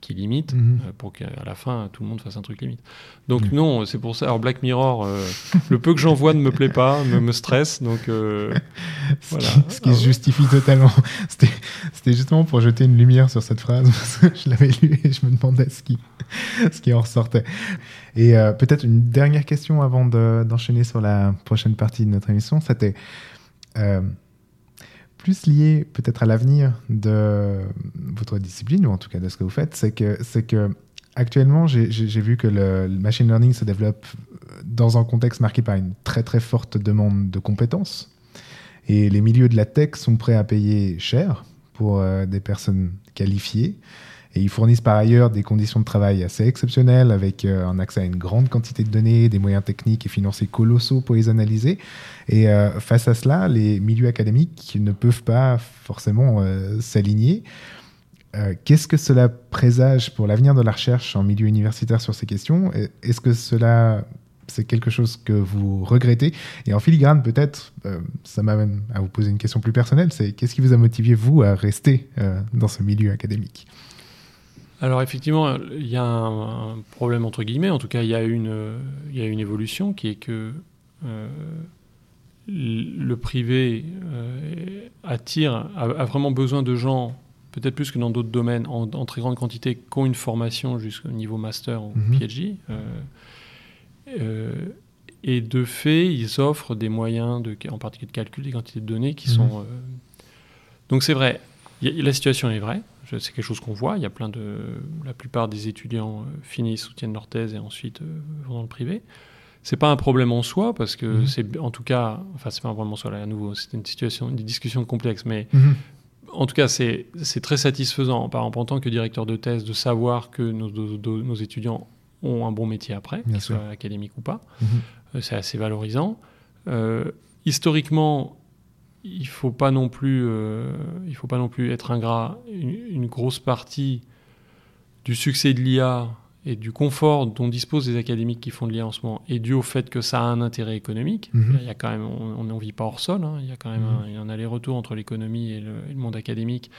qui limite Mhm. euh, pour qu'à la fin tout le monde fasse un truc limite. Donc Mhm. non, c'est pour ça. Alors Black Mirror, euh, le peu que j'en vois ne me plaît pas, me, me stresse. Donc euh, Ce Voilà. qui, ce qui se justifie totalement. C'était justement pour jeter une lumière sur cette phrase, parce que je l'avais lu et je me demandais ce qui, ce qui en ressortait. Et peut-être une dernière question avant de- d'enchaîner sur la prochaine partie de notre émission, c'était plus lié peut-être à l'avenir de votre discipline, ou en tout cas de ce que vous faites, c'est que, c'est que actuellement, j'ai vu que le, machine learning se développe dans un contexte marqué par une très très forte demande de compétences. Et les milieux de la tech sont prêts à payer cher pour euh, des personnes qualifiées. Et ils fournissent par ailleurs des conditions de travail assez exceptionnelles avec euh, un accès à une grande quantité de données, des moyens techniques et financiers colossaux pour les analyser. Et euh, face à cela, les milieux académiques ne peuvent pas forcément euh, s'aligner. Qu'est-ce que cela présage pour l'avenir de la recherche en milieu universitaire sur ces questions? Est-ce que cela, c'est quelque chose que vous regrettez? Et en filigrane, peut-être, ça m'amène à vous poser une question plus personnelle, c'est qu'est-ce qui vous a motivé, vous, à rester dans ce milieu académique? Alors effectivement, il y a un, un problème entre guillemets. En tout cas, il y a une, il y a une évolution qui est que euh, le privé euh, attire, a, a vraiment besoin de gens, peut-être plus que dans d'autres domaines, en, en très grande quantité, qui ont une formation jusqu'au niveau master ou Mhm. PhD. euh, et de fait, ils offrent des moyens, de, en particulier de calcul des quantités de données qui Mhm. sont. Donc c'est vrai, la situation est vraie. C'est quelque chose qu'on voit. Il y a plein de, la plupart des étudiants euh, finissent, soutiennent leur thèse et ensuite euh, vont dans le privé. C'est pas un problème en soi parce que Mhm. c'est, en tout cas, enfin c'est pas un problème en soi là à nouveau. C'est une situation, une discussion complexe, mais Mhm. en tout cas c'est, c'est très satisfaisant, par exemple en tant que directeur de thèse, de savoir que nos, nos- nos étudiants ont un bon métier après, qu'ils soient académiques ou pas. Mhm. Euh, c'est assez valorisant. Euh, historiquement, il faut pas non plus, euh, il faut pas non plus être ingrat. Une, une grosse partie du succès de l'IA et du confort dont disposent les académiques qui font de l'IA en ce moment est dû au fait que ça a un intérêt économique. Mhm. Il y a quand même, on n'en vit pas hors sol. hein. Il y a quand même Mhm. un, aller-retour entre l'économie et le, et le monde académique.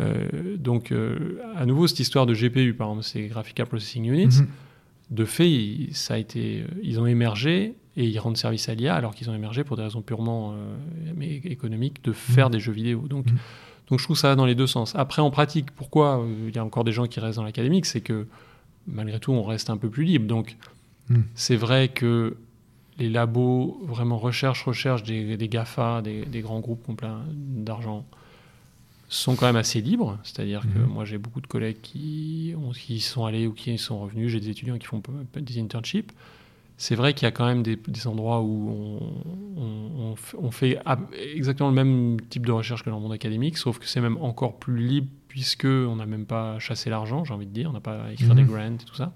Euh, donc, euh, à nouveau, cette histoire de GPU, par exemple, c'est Graphical Processing Units Mhm. de fait, il- ça a été, ils ont émergé et ils rendent service à l'IA alors qu'ils ont émergé pour des raisons purement euh, économiques de faire Mhm. des jeux vidéo. Donc, Mhm. donc je trouve ça va dans les deux sens. Après, en pratique, pourquoi euh, il y a encore des gens qui restent dans l'académique C'est que malgré tout, on reste un peu plus libre. Donc, Mhm. c'est vrai que les labos, vraiment recherche, recherche des, des GAFA, des, des grands groupes qui ont plein d'argent, sont quand même assez libres. C'est-à-dire que moi, j'ai beaucoup de collègues qui, ont, qui sont allés ou qui sont revenus. J'ai des étudiants qui font des internships. C'est vrai qu'il y a quand même des, des endroits où on, fait exactement le même type de recherche que dans le monde académique, sauf que c'est même encore plus libre puisque on n'a même pas chassé l'argent, j'ai envie de dire, on n'a pas à écrire Mhm. des grants et tout ça.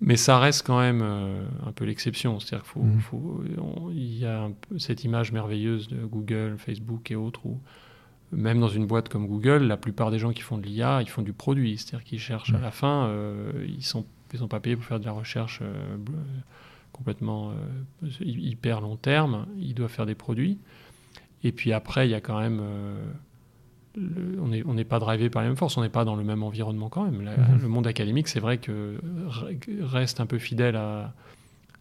Mais ça reste quand même euh, un peu l'exception. C'est-à-dire qu'il Mhm. faut- on- il y a un cette image merveilleuse de Google, Facebook et autres où même dans une boîte comme Google, la plupart des gens qui font de l'IA, ils font du produit. C'est-à-dire qu'ils cherchent à Mhm. la fin, euh, ils sont ils sont pas payés pour faire de la recherche euh, bl- complètement euh, hy- hyper long terme. Ils doivent faire des produits. Et puis après, il y a quand même euh, le- on n'est on n'est pas drivé par les mêmes forces, on n'est pas dans le même environnement quand même. La- Mhm. Le monde académique, c'est vrai que re- reste un peu fidèle à,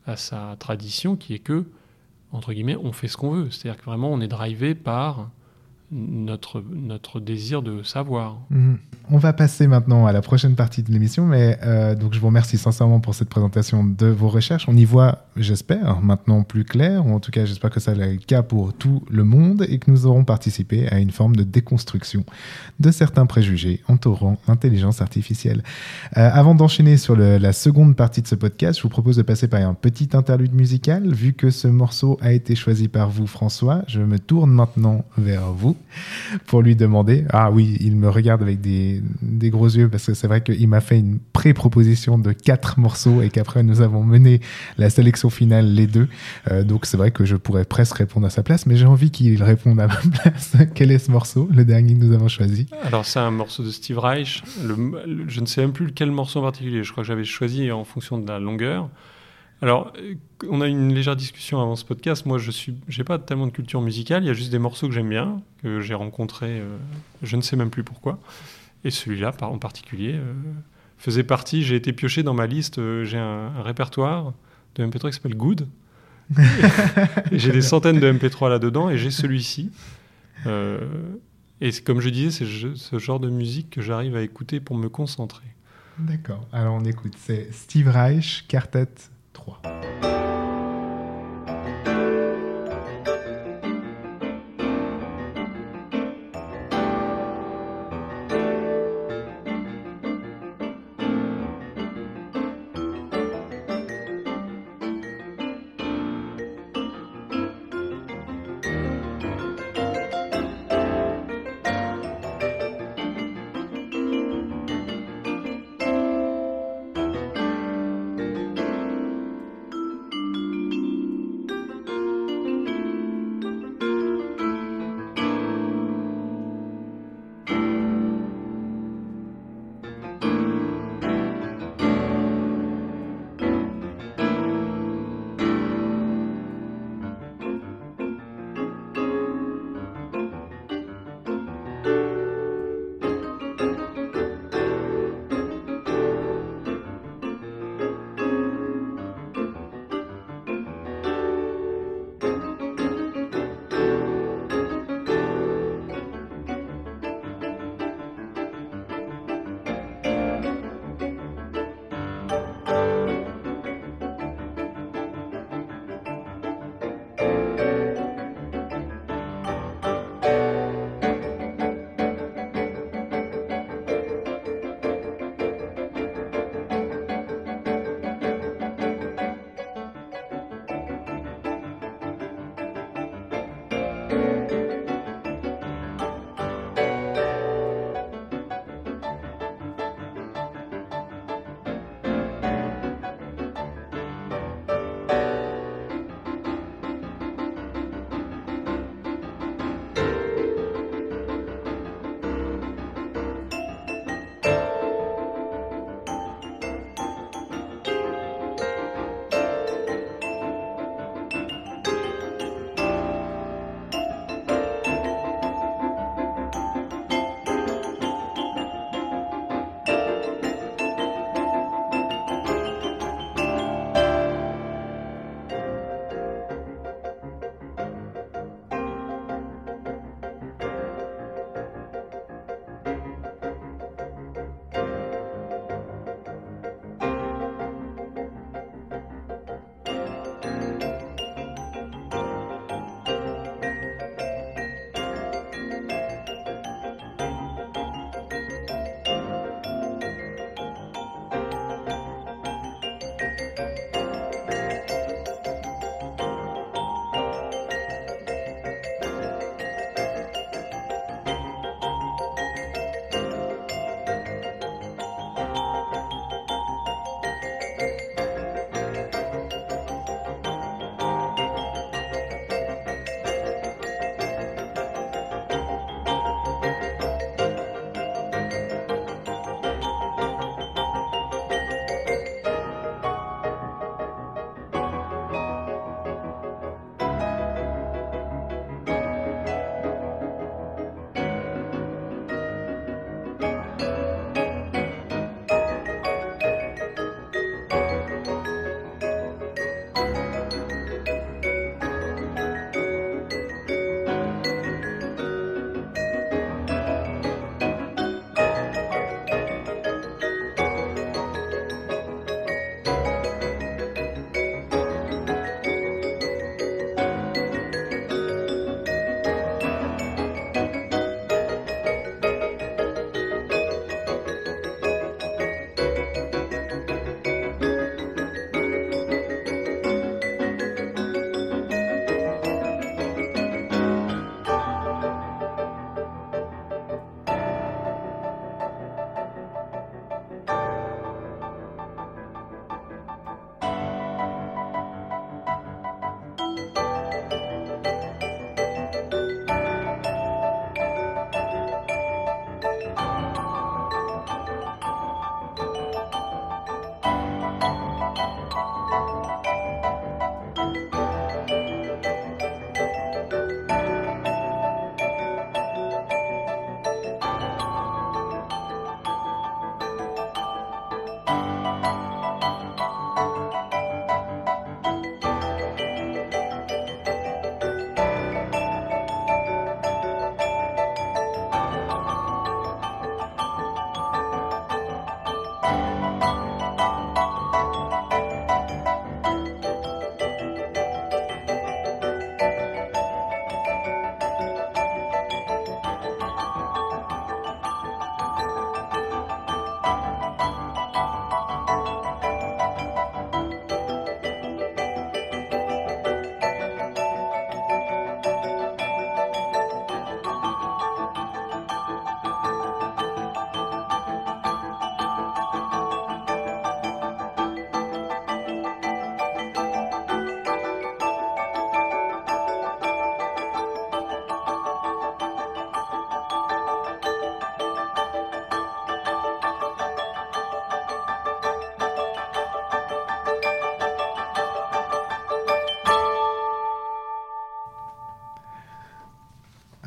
à sa tradition, qui est que, entre guillemets, on fait ce qu'on veut. C'est-à-dire que vraiment, on est drivé par notre, notre désir de savoir. Mhm. On va passer maintenant à la prochaine partie de l'émission, mais euh, donc je vous remercie sincèrement pour cette présentation de vos recherches. On y voit, j'espère, maintenant plus clair, ou en tout cas j'espère que ça sera le cas pour tout le monde et que nous aurons participé à une forme de déconstruction de certains préjugés entourant l'intelligence artificielle. Euh, avant d'enchaîner sur la seconde partie de ce podcast, je vous propose de passer par un petit interlude musical. Vu que ce morceau a été choisi par vous, François, je me tourne maintenant vers vous pour lui demander. Ah oui, il me regarde avec des, des gros yeux parce que c'est vrai qu'il m'a fait une pré-proposition de quatre morceaux et qu'après nous avons mené la sélection finale les deux. Euh, donc c'est vrai que je pourrais presque répondre à sa place, mais j'ai envie qu'il réponde à ma place. Quel est ce morceau, le dernier que nous avons choisi Alors, c'est un morceau de Steve Reich. Je ne sais même plus lequel morceau en particulier. Je crois que j'avais choisi en fonction de la longueur. Alors, euh, on a eu une légère discussion avant ce podcast. Moi, je suis, j'ai pas tellement de culture musicale. Il y a juste des morceaux que j'aime bien, que j'ai rencontrés. euh, je ne sais même plus pourquoi. Et celui-là, en particulier, euh, faisait partie. J'ai été pioché dans ma liste. euh, j'ai un, un répertoire de MP3 qui s'appelle Good. J'ai des centaines de MP3 là-dedans, et j'ai celui-ci. Et comme je disais, c'est ce genre de musique que j'arrive à écouter pour me concentrer. D'accord. Alors on écoute. C'est Steve Reich, Quartet 3.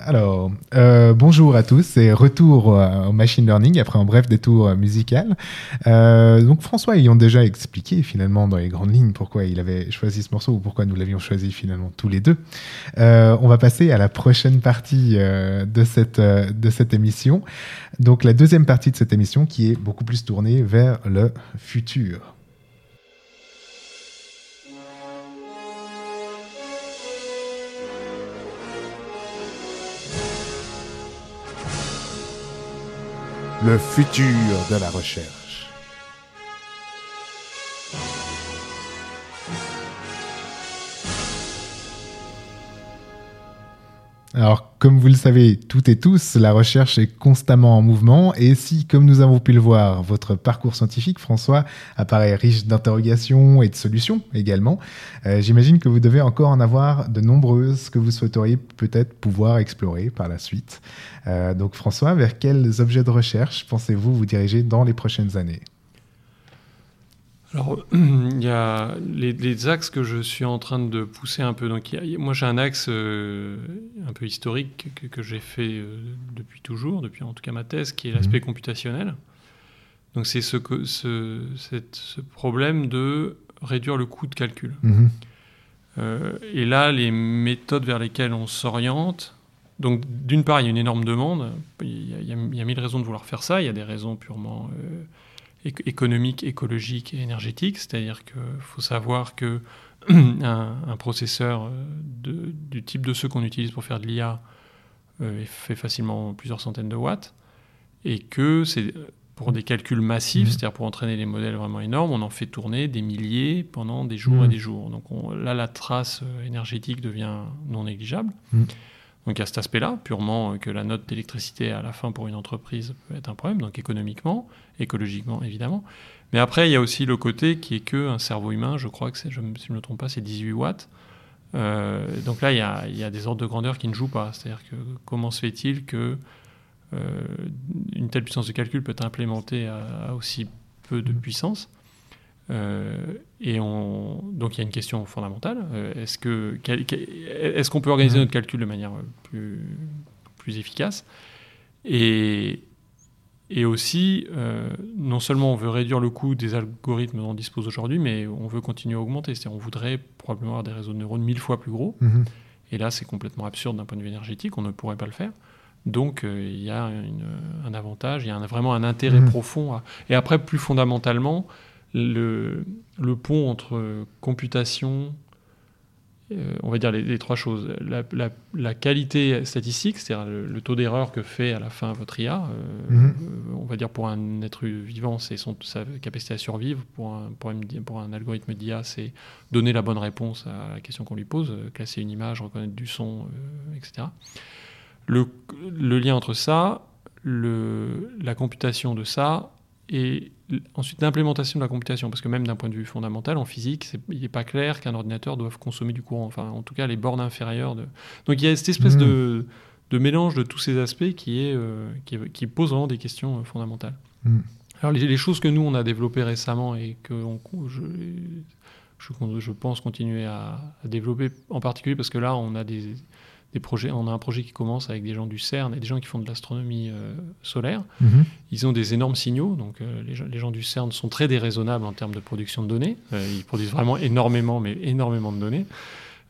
Alors, euh, bonjour à tous et retour euh, au machine learning après un bref détour euh, musical. Donc François ayant déjà expliqué finalement dans les grandes lignes pourquoi il avait choisi ce morceau ou pourquoi nous l'avions choisi finalement tous les deux, on va passer à la prochaine partie de cette émission. Donc la deuxième partie de cette émission qui est beaucoup plus tournée vers le futur. Le futur de la recherche. Alors, comme vous le savez toutes et tous, la recherche est constamment en mouvement et si, comme nous avons pu le voir, votre parcours scientifique, François, apparaît riche d'interrogations et de solutions également, euh, j'imagine que vous devez encore en avoir de nombreuses que vous souhaiteriez peut-être pouvoir explorer par la suite. Euh, donc, François, vers quels objets de recherche pensez-vous vous diriger dans les prochaines années? Alors, il y a les, les axes que je suis en train de pousser un peu. Donc, a- moi, j'ai un axe euh, un peu historique que, que j'ai fait euh, depuis toujours, depuis en tout cas ma thèse, qui est l'aspect computationnel. Donc, c'est ce, problème de réduire le coût de calcul. Mhm. Euh, et là, les méthodes vers lesquelles on s'oriente. Donc, d'une part, il y a une énorme demande. Il y, a, il y a- il y a mille raisons de vouloir faire ça. Il y a des raisons purement éco- économiques, écologiques et énergétiques. C'est-à-dire qu'il faut savoir que un, un processeur euh, de- du type de ceux qu'on utilise pour faire de l'IA euh, fait facilement plusieurs centaines de watts. Et que c'est euh, pour des calculs massifs, Mhm. c'est-à-dire pour entraîner des modèles vraiment énormes, on en fait tourner des milliers pendant des jours et des jours. Donc on- là, la trace énergétique devient non négligeable. Mhm. Donc il y a cet aspect-là, purement euh, que la note d'électricité à la fin pour une entreprise peut être un problème, donc économiquement, écologiquement évidemment. Mais après, il y a aussi le côté qui est que un cerveau humain, je crois que c'est, je, si je ne me trompe pas, c'est 18 watts. Euh, donc là, il y, a, il y a des ordres de grandeur qui ne jouent pas. C'est-à-dire que comment se fait-il que euh, une telle puissance de calcul peut être implémentée à, à aussi peu de Mhm. puissance? Et on, donc il y a une question fondamentale. Euh, est-ce que qu'on peut organiser Mhm. notre calcul de manière euh, plus, plus efficace? Et, et aussi, euh, non seulement on veut réduire le coût des algorithmes dont on dispose aujourd'hui, mais on veut continuer à augmenter. C'est-à-dire on voudrait probablement avoir des réseaux de neurones mille fois plus gros. Mhm. Et là, c'est complètement absurde d'un point de vue énergétique, on ne pourrait pas le faire. Donc, euh, il y a une- un avantage, il y a un- vraiment un intérêt Mhm. profond. à- Et après, plus fondamentalement, le, le pont entre computation, euh, on va dire les, les trois choses. La, la- la qualité statistique, c'est-à-dire le, le taux d'erreur que fait à la fin votre IA, euh, Mhm. euh, on va dire pour un être vivant, c'est son- sa capacité à survivre. Pour un, pour un, pour un algorithme d'IA, c'est donner la bonne réponse à la question qu'on lui pose, classer une image, reconnaître du son, etc. Le, le lien entre ça, le, la computation de ça, et ensuite l'implémentation de la computation, parce que même d'un point de vue fondamental, en physique, c'est- il n'est pas clair qu'un ordinateur doive consommer du courant, enfin en tout cas les bornes inférieures. De... Donc il y a cette espèce Mhm. de, de mélange de tous ces aspects qui, est, euh, qui, est- qui pose vraiment des questions euh, fondamentales. Mhm. Alors les, les choses que nous, on a développées récemment et que on- je, je, je pense continuer à, à développer, en particulier parce que là, on a des, des projets, on a un projet qui commence avec des gens du CERN et des gens qui font de l'astronomie euh, solaire. Mhm. Ils ont des énormes signaux, donc euh, les, gens, les gens du CERN sont très déraisonnables en termes de production de données. Euh, ils produisent vraiment énormément, mais énormément de données.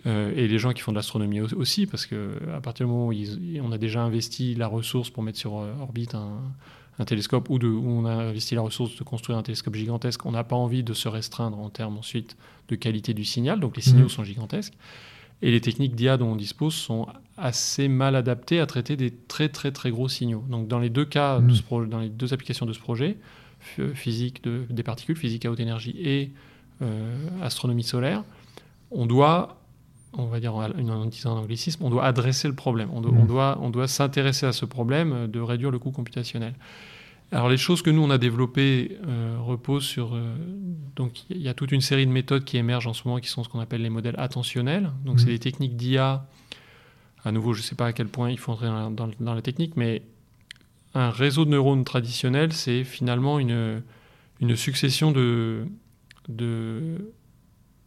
Et les gens qui font de l'astronomie au- aussi, parce que à partir du moment où ils- on a déjà investi la ressource pour mettre sur orbite un, un télescope, ou, de, où on a investi la ressource de construire un télescope gigantesque, on n'a pas envie de se restreindre en termes ensuite de qualité du signal, donc les signaux Mhm. sont gigantesques. Et les techniques d'IA dont on dispose sont assez mal adaptées à traiter des très très très gros signaux. Donc dans les deux cas, de ce pro- dans les deux applications de ce projet, physique de- des particules, physique à haute énergie et euh, astronomie solaire, on doit, on va dire en, en utilisant un anglicisme, on doit adresser le problème. On, doit- Mhm. on doit, on doit s'intéresser à ce problème de réduire le coût computationnel. Alors les choses que nous on a développées euh, reposent sur euh, donc il y a toute une série de méthodes qui émergent en ce moment qui sont ce qu'on appelle les modèles attentionnels. Donc c'est Mhm. des techniques d'IA. À nouveau, je ne sais pas à quel point il faut entrer dans la, dans, dans la technique, mais un réseau de neurones traditionnel, c'est finalement une, une succession de, de,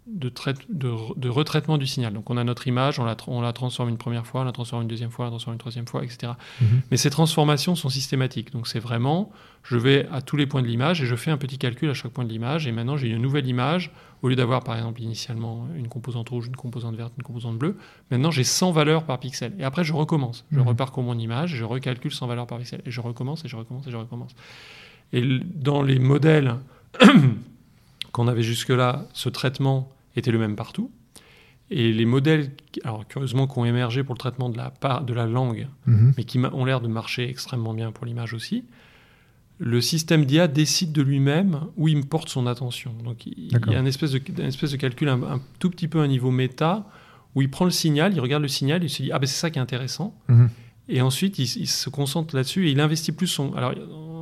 de, traite- de, de retraitement du signal. Donc on a notre image, on la, tra- on la transforme une première fois, on la transforme une deuxième fois, on la transforme une troisième fois, etc. Mhm. Mais ces transformations sont systématiques. Donc c'est vraiment, je vais à tous les points de l'image et je fais un petit calcul à chaque point de l'image. Et maintenant j'ai une nouvelle image. Au lieu d'avoir par exemple initialement une composante rouge, une composante verte, une composante bleue, maintenant j'ai 100 valeurs par pixel. Et après je recommence. Je Mhm. reparcours mon image, je recalcule 100 valeurs par pixel. Et je recommence et je recommence et je recommence. Et dans les modèles qu'on avait jusque-là, ce traitement était le même partout. Et les modèles, alors curieusement, qui ont émergé pour le traitement de la, de la langue, Mhm. mais qui ont l'air de marcher extrêmement bien pour l'image aussi, le système d'IA décide de lui-même où il me porte son attention. Donc il y a une espèce de, une espèce de calcul un, un tout petit peu à un niveau méta, où il prend le signal, il regarde le signal, il se dit, ah ben c'est ça qui est intéressant. Mhm. Et ensuite, il, il se concentre là-dessus et il investit plus son. Alors,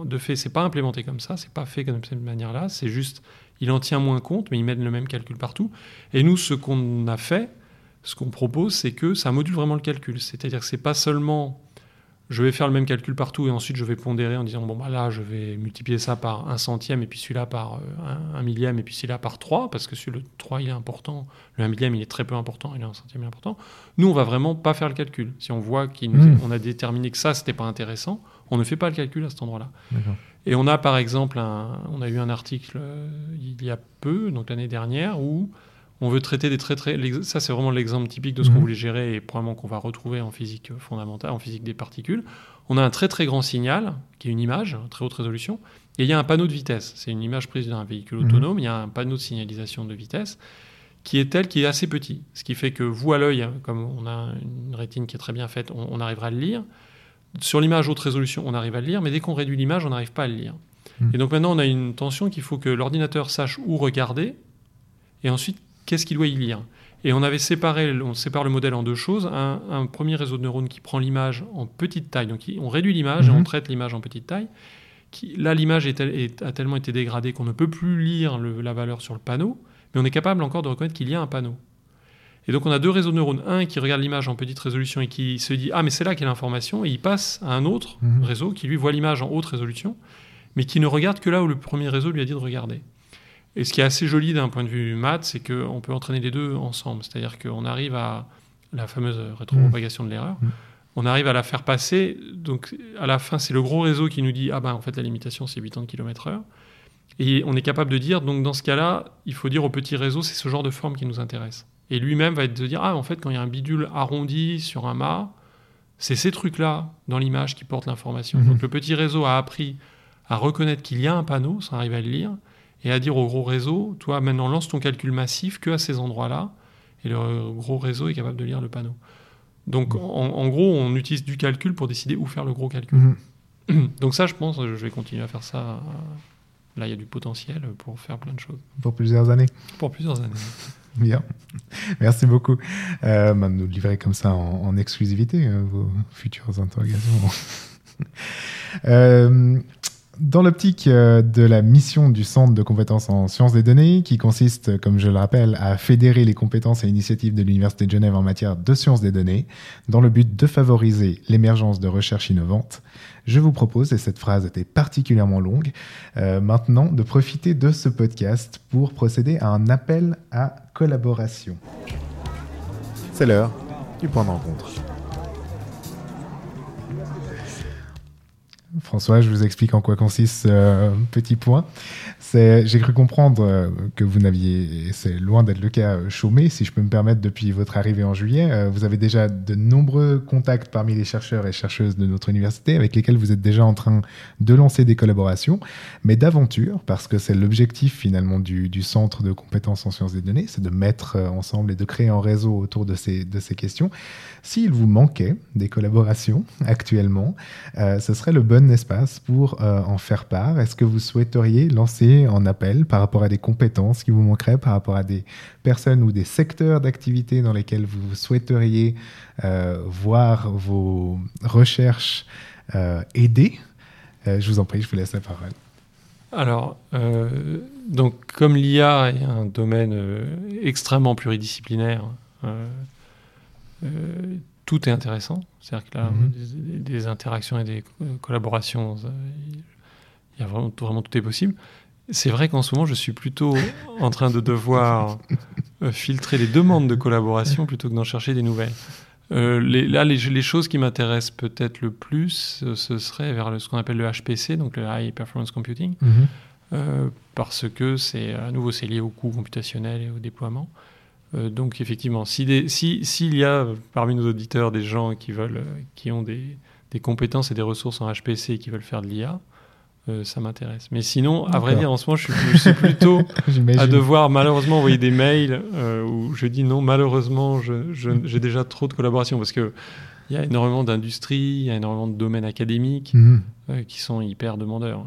de fait, c'est pas implémenté comme ça, c'est pas fait comme de cette manière-là. C'est juste, il en tient moins compte, mais il mène le même calcul partout. Et nous, ce qu'on a fait, ce qu'on propose, c'est que ça module vraiment le calcul. C'est-à-dire que c'est pas seulement, je vais faire le même calcul partout et ensuite je vais pondérer en disant bon bah là, je vais multiplier ça par un centième et puis celui-là par euh, un, un millième et puis celui-là par 3 parce que celui le 3 il est important, le 1 millième il est très peu important et le 1 centième il est important. Nous, on va vraiment pas faire le calcul. Si on voit qu'on Mmh. a déterminé que ça, c'était pas intéressant, on ne fait pas le calcul à cet endroit-là. Et on a par exemple, un- on a eu un article euh, il y a peu, donc l'année dernière, où on veut traiter des très très. Ça, c'est vraiment l'exemple typique de ce qu'on Mhm. voulait gérer et probablement qu'on va retrouver en physique fondamentale, en physique des particules. On a un très très grand signal, qui est une image, très haute résolution, et il y a un panneau de vitesse. C'est une image prise d'un véhicule Mhm. autonome, il y a un panneau de signalisation de vitesse qui est tel, qui est assez petit. Ce qui fait que vous, à l'œil, comme on a une rétine qui est très bien faite, on, on arrivera à le lire. Sur l'image haute résolution, on arrive à le lire, mais dès qu'on réduit l'image, on n'arrive pas à le lire. Mhm. Et donc maintenant, on a une tension qu'il faut que l'ordinateur sache où regarder, et ensuite, qu'est-ce qu'il doit y lire. Et on avait séparé, on sépare le modèle en deux choses. Un, un premier réseau de neurones qui prend l'image en petite taille. Donc on réduit l'image et on traite l'image en petite taille. Qui, là, l'image a tellement été dégradée qu'on ne peut plus lire le- la valeur sur le panneau, mais on est capable encore de reconnaître qu'il y a un panneau. Et donc on a deux réseaux de neurones. Un qui regarde l'image en petite résolution et qui se dit Ah, mais c'est là qu'est l'information, et il passe à un autre Mhm. réseau qui lui voit l'image en haute résolution, mais qui ne regarde que là où le premier réseau lui a dit de regarder. Et ce qui est assez joli d'un point de vue maths, c'est qu'on peut entraîner les deux ensemble. C'est-à-dire qu'on arrive à la fameuse rétropropagation de l'erreur. Mhm. On arrive à la faire passer. Donc, à la fin, c'est le gros réseau qui nous dit Ah ben, en fait, la limitation, c'est 80 km/h. Et on est capable de dire Donc, dans ce cas-là, il faut dire au petit réseau C'est ce genre de forme qui nous intéresse. Et lui-même va être de dire Ah, en fait, quand il y a un bidule arrondi sur un mât, c'est ces trucs-là dans l'image qui portent l'information. Mhm. Donc, le petit réseau a appris à reconnaître qu'il y a un panneau, sans arriver à le lire et à dire au gros réseau, toi maintenant lance ton calcul massif que à ces endroits-là, et le gros réseau est capable de lire le panneau. Donc en, en gros, on utilise du calcul pour décider où faire le gros calcul. Mhm. Donc ça, je pense, je vais continuer à faire ça. Là, il y a du potentiel pour faire plein de choses. Pour plusieurs années. Pour plusieurs années. Bien. Merci beaucoup. Euh, bah, nous livrer comme ça en, exclusivité euh, vos futures interrogations. Euh, dans l'optique euh, de la mission du Centre de compétences en sciences des données, qui consiste, comme je le rappelle, à fédérer les compétences et initiatives de l'Université de Genève en matière de sciences des données, dans le but de favoriser l'émergence de recherches innovantes, je vous propose, et cette phrase était particulièrement longue, euh, maintenant de profiter de ce podcast pour procéder à un appel à collaboration. C'est l'heure du point de rencontre. François, je vous explique en quoi consiste ce euh, petit point. J'ai cru comprendre euh, que vous n'aviez, c'est loin d'être le cas, euh, chômé, si je peux me permettre, depuis votre arrivée en juillet. Vous avez déjà de nombreux contacts parmi les chercheurs et chercheuses de notre université avec lesquels vous êtes déjà en train de lancer des collaborations, mais d'aventure, parce que c'est l'objectif finalement du, Centre de compétences en sciences des données, c'est de mettre ensemble et de créer un réseau autour de ces questions. S'il vous manquait des collaborations actuellement, euh, ce serait le bon espace pour euh, en faire part. Est-ce que vous souhaiteriez lancer un appel par rapport à des compétences qui vous manqueraient, par rapport à des personnes ou des secteurs d'activité dans lesquels vous souhaiteriez euh, voir vos recherches Euh, Je vous en prie, je vous laisse la parole. Alors, donc, comme l'IA est un domaine extrêmement pluridisciplinaire, euh, tout est intéressant. C'est-à-dire que là, Mhm. des, des interactions et des euh, collaborations, ça, il y a vraiment, tout- vraiment tout est possible. C'est vrai qu'en ce moment, je suis plutôt en train de devoir euh, filtrer les demandes de collaboration plutôt que d'en chercher des nouvelles. Euh, les, là, les, les, choses qui m'intéressent peut-être le plus, euh, ce serait vers le, ce qu'on appelle le HPC, donc le High Performance Computing, Mhm. euh, parce que c'est à nouveau c'est lié au coût computationnel et au déploiement. Euh, donc effectivement, si des- si- s'il y a parmi nos auditeurs des gens qui veulent, euh, qui ont des, des compétences et des ressources en HPC et qui veulent faire de l'IA, euh, ça m'intéresse. Mais sinon, à vrai dire, en ce moment, je suis, je suis plutôt à devoir malheureusement envoyer des mails euh, où je dis non, malheureusement, j'ai déjà trop de collaboration parce que il y a énormément d'industries, il y a énormément de domaines académiques Mhm. euh, qui sont hyper demandeurs.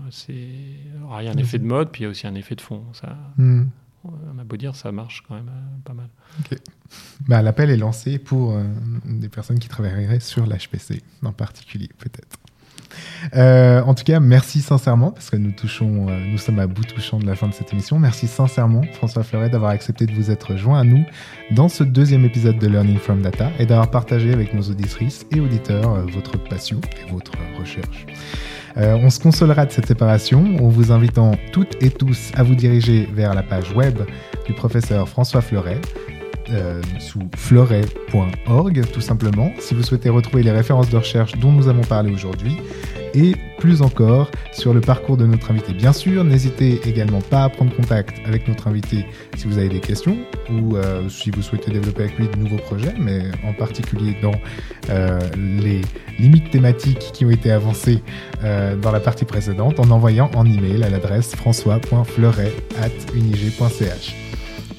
Alors, il y a un effet de mode, puis il y a aussi un effet de fond. Ça, Mhm. On a beau dire, ça marche quand même euh, pas mal. Bah, L'appel est lancé pour euh, des personnes qui travailleraient sur l'HPC en particulier, peut-être. Euh, en tout cas, merci sincèrement, parce que nous touchons, nous sommes à bout touchant de la fin de cette émission. Merci sincèrement, François Fleuret, d'avoir accepté de vous être joint à nous dans ce deuxième épisode de Learning from Data et d'avoir partagé avec nos auditrices et auditeurs votre passion et votre recherche. Euh, on se consolera de cette séparation. En vous invitant toutes et tous à vous diriger vers la page web du professeur François Fleuret euh, sous fleuret.org tout simplement si vous souhaitez retrouver les références de recherche dont nous avons parlé aujourd'hui et plus encore sur le parcours de notre invité. Bien sûr, n'hésitez également pas à prendre contact avec notre invité si vous avez des questions ou euh, si vous souhaitez développer avec lui de nouveaux projets, mais en particulier dans euh, les limites thématiques qui ont été avancées dans la partie précédente en envoyant en email à l'adresse françois.fleuret.unig.ch.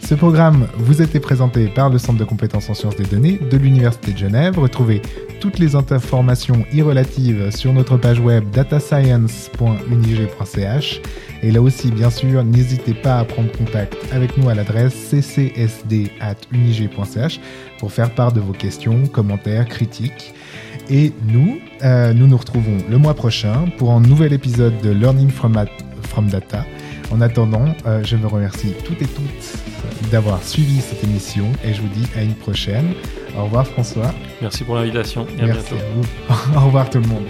Ce programme vous était présenté par le Centre de compétences en sciences des données de l'Université de Genève. Retrouvez toutes les informations y relatives sur notre page web datascience.unig.ch. Et là aussi, bien sûr, n'hésitez pas à prendre contact avec nous à l'adresse ccsd.unig.ch pour faire part de vos questions, commentaires, critiques. Et nous, euh, nous nous retrouvons le mois prochain pour un nouvel épisode de Learning from Data. En attendant, euh, je me remercie toutes et toutes d'avoir suivi cette émission et je vous dis à une prochaine. Au revoir François. Merci pour l'invitation et à Merci bientôt. à vous. Au revoir tout le monde.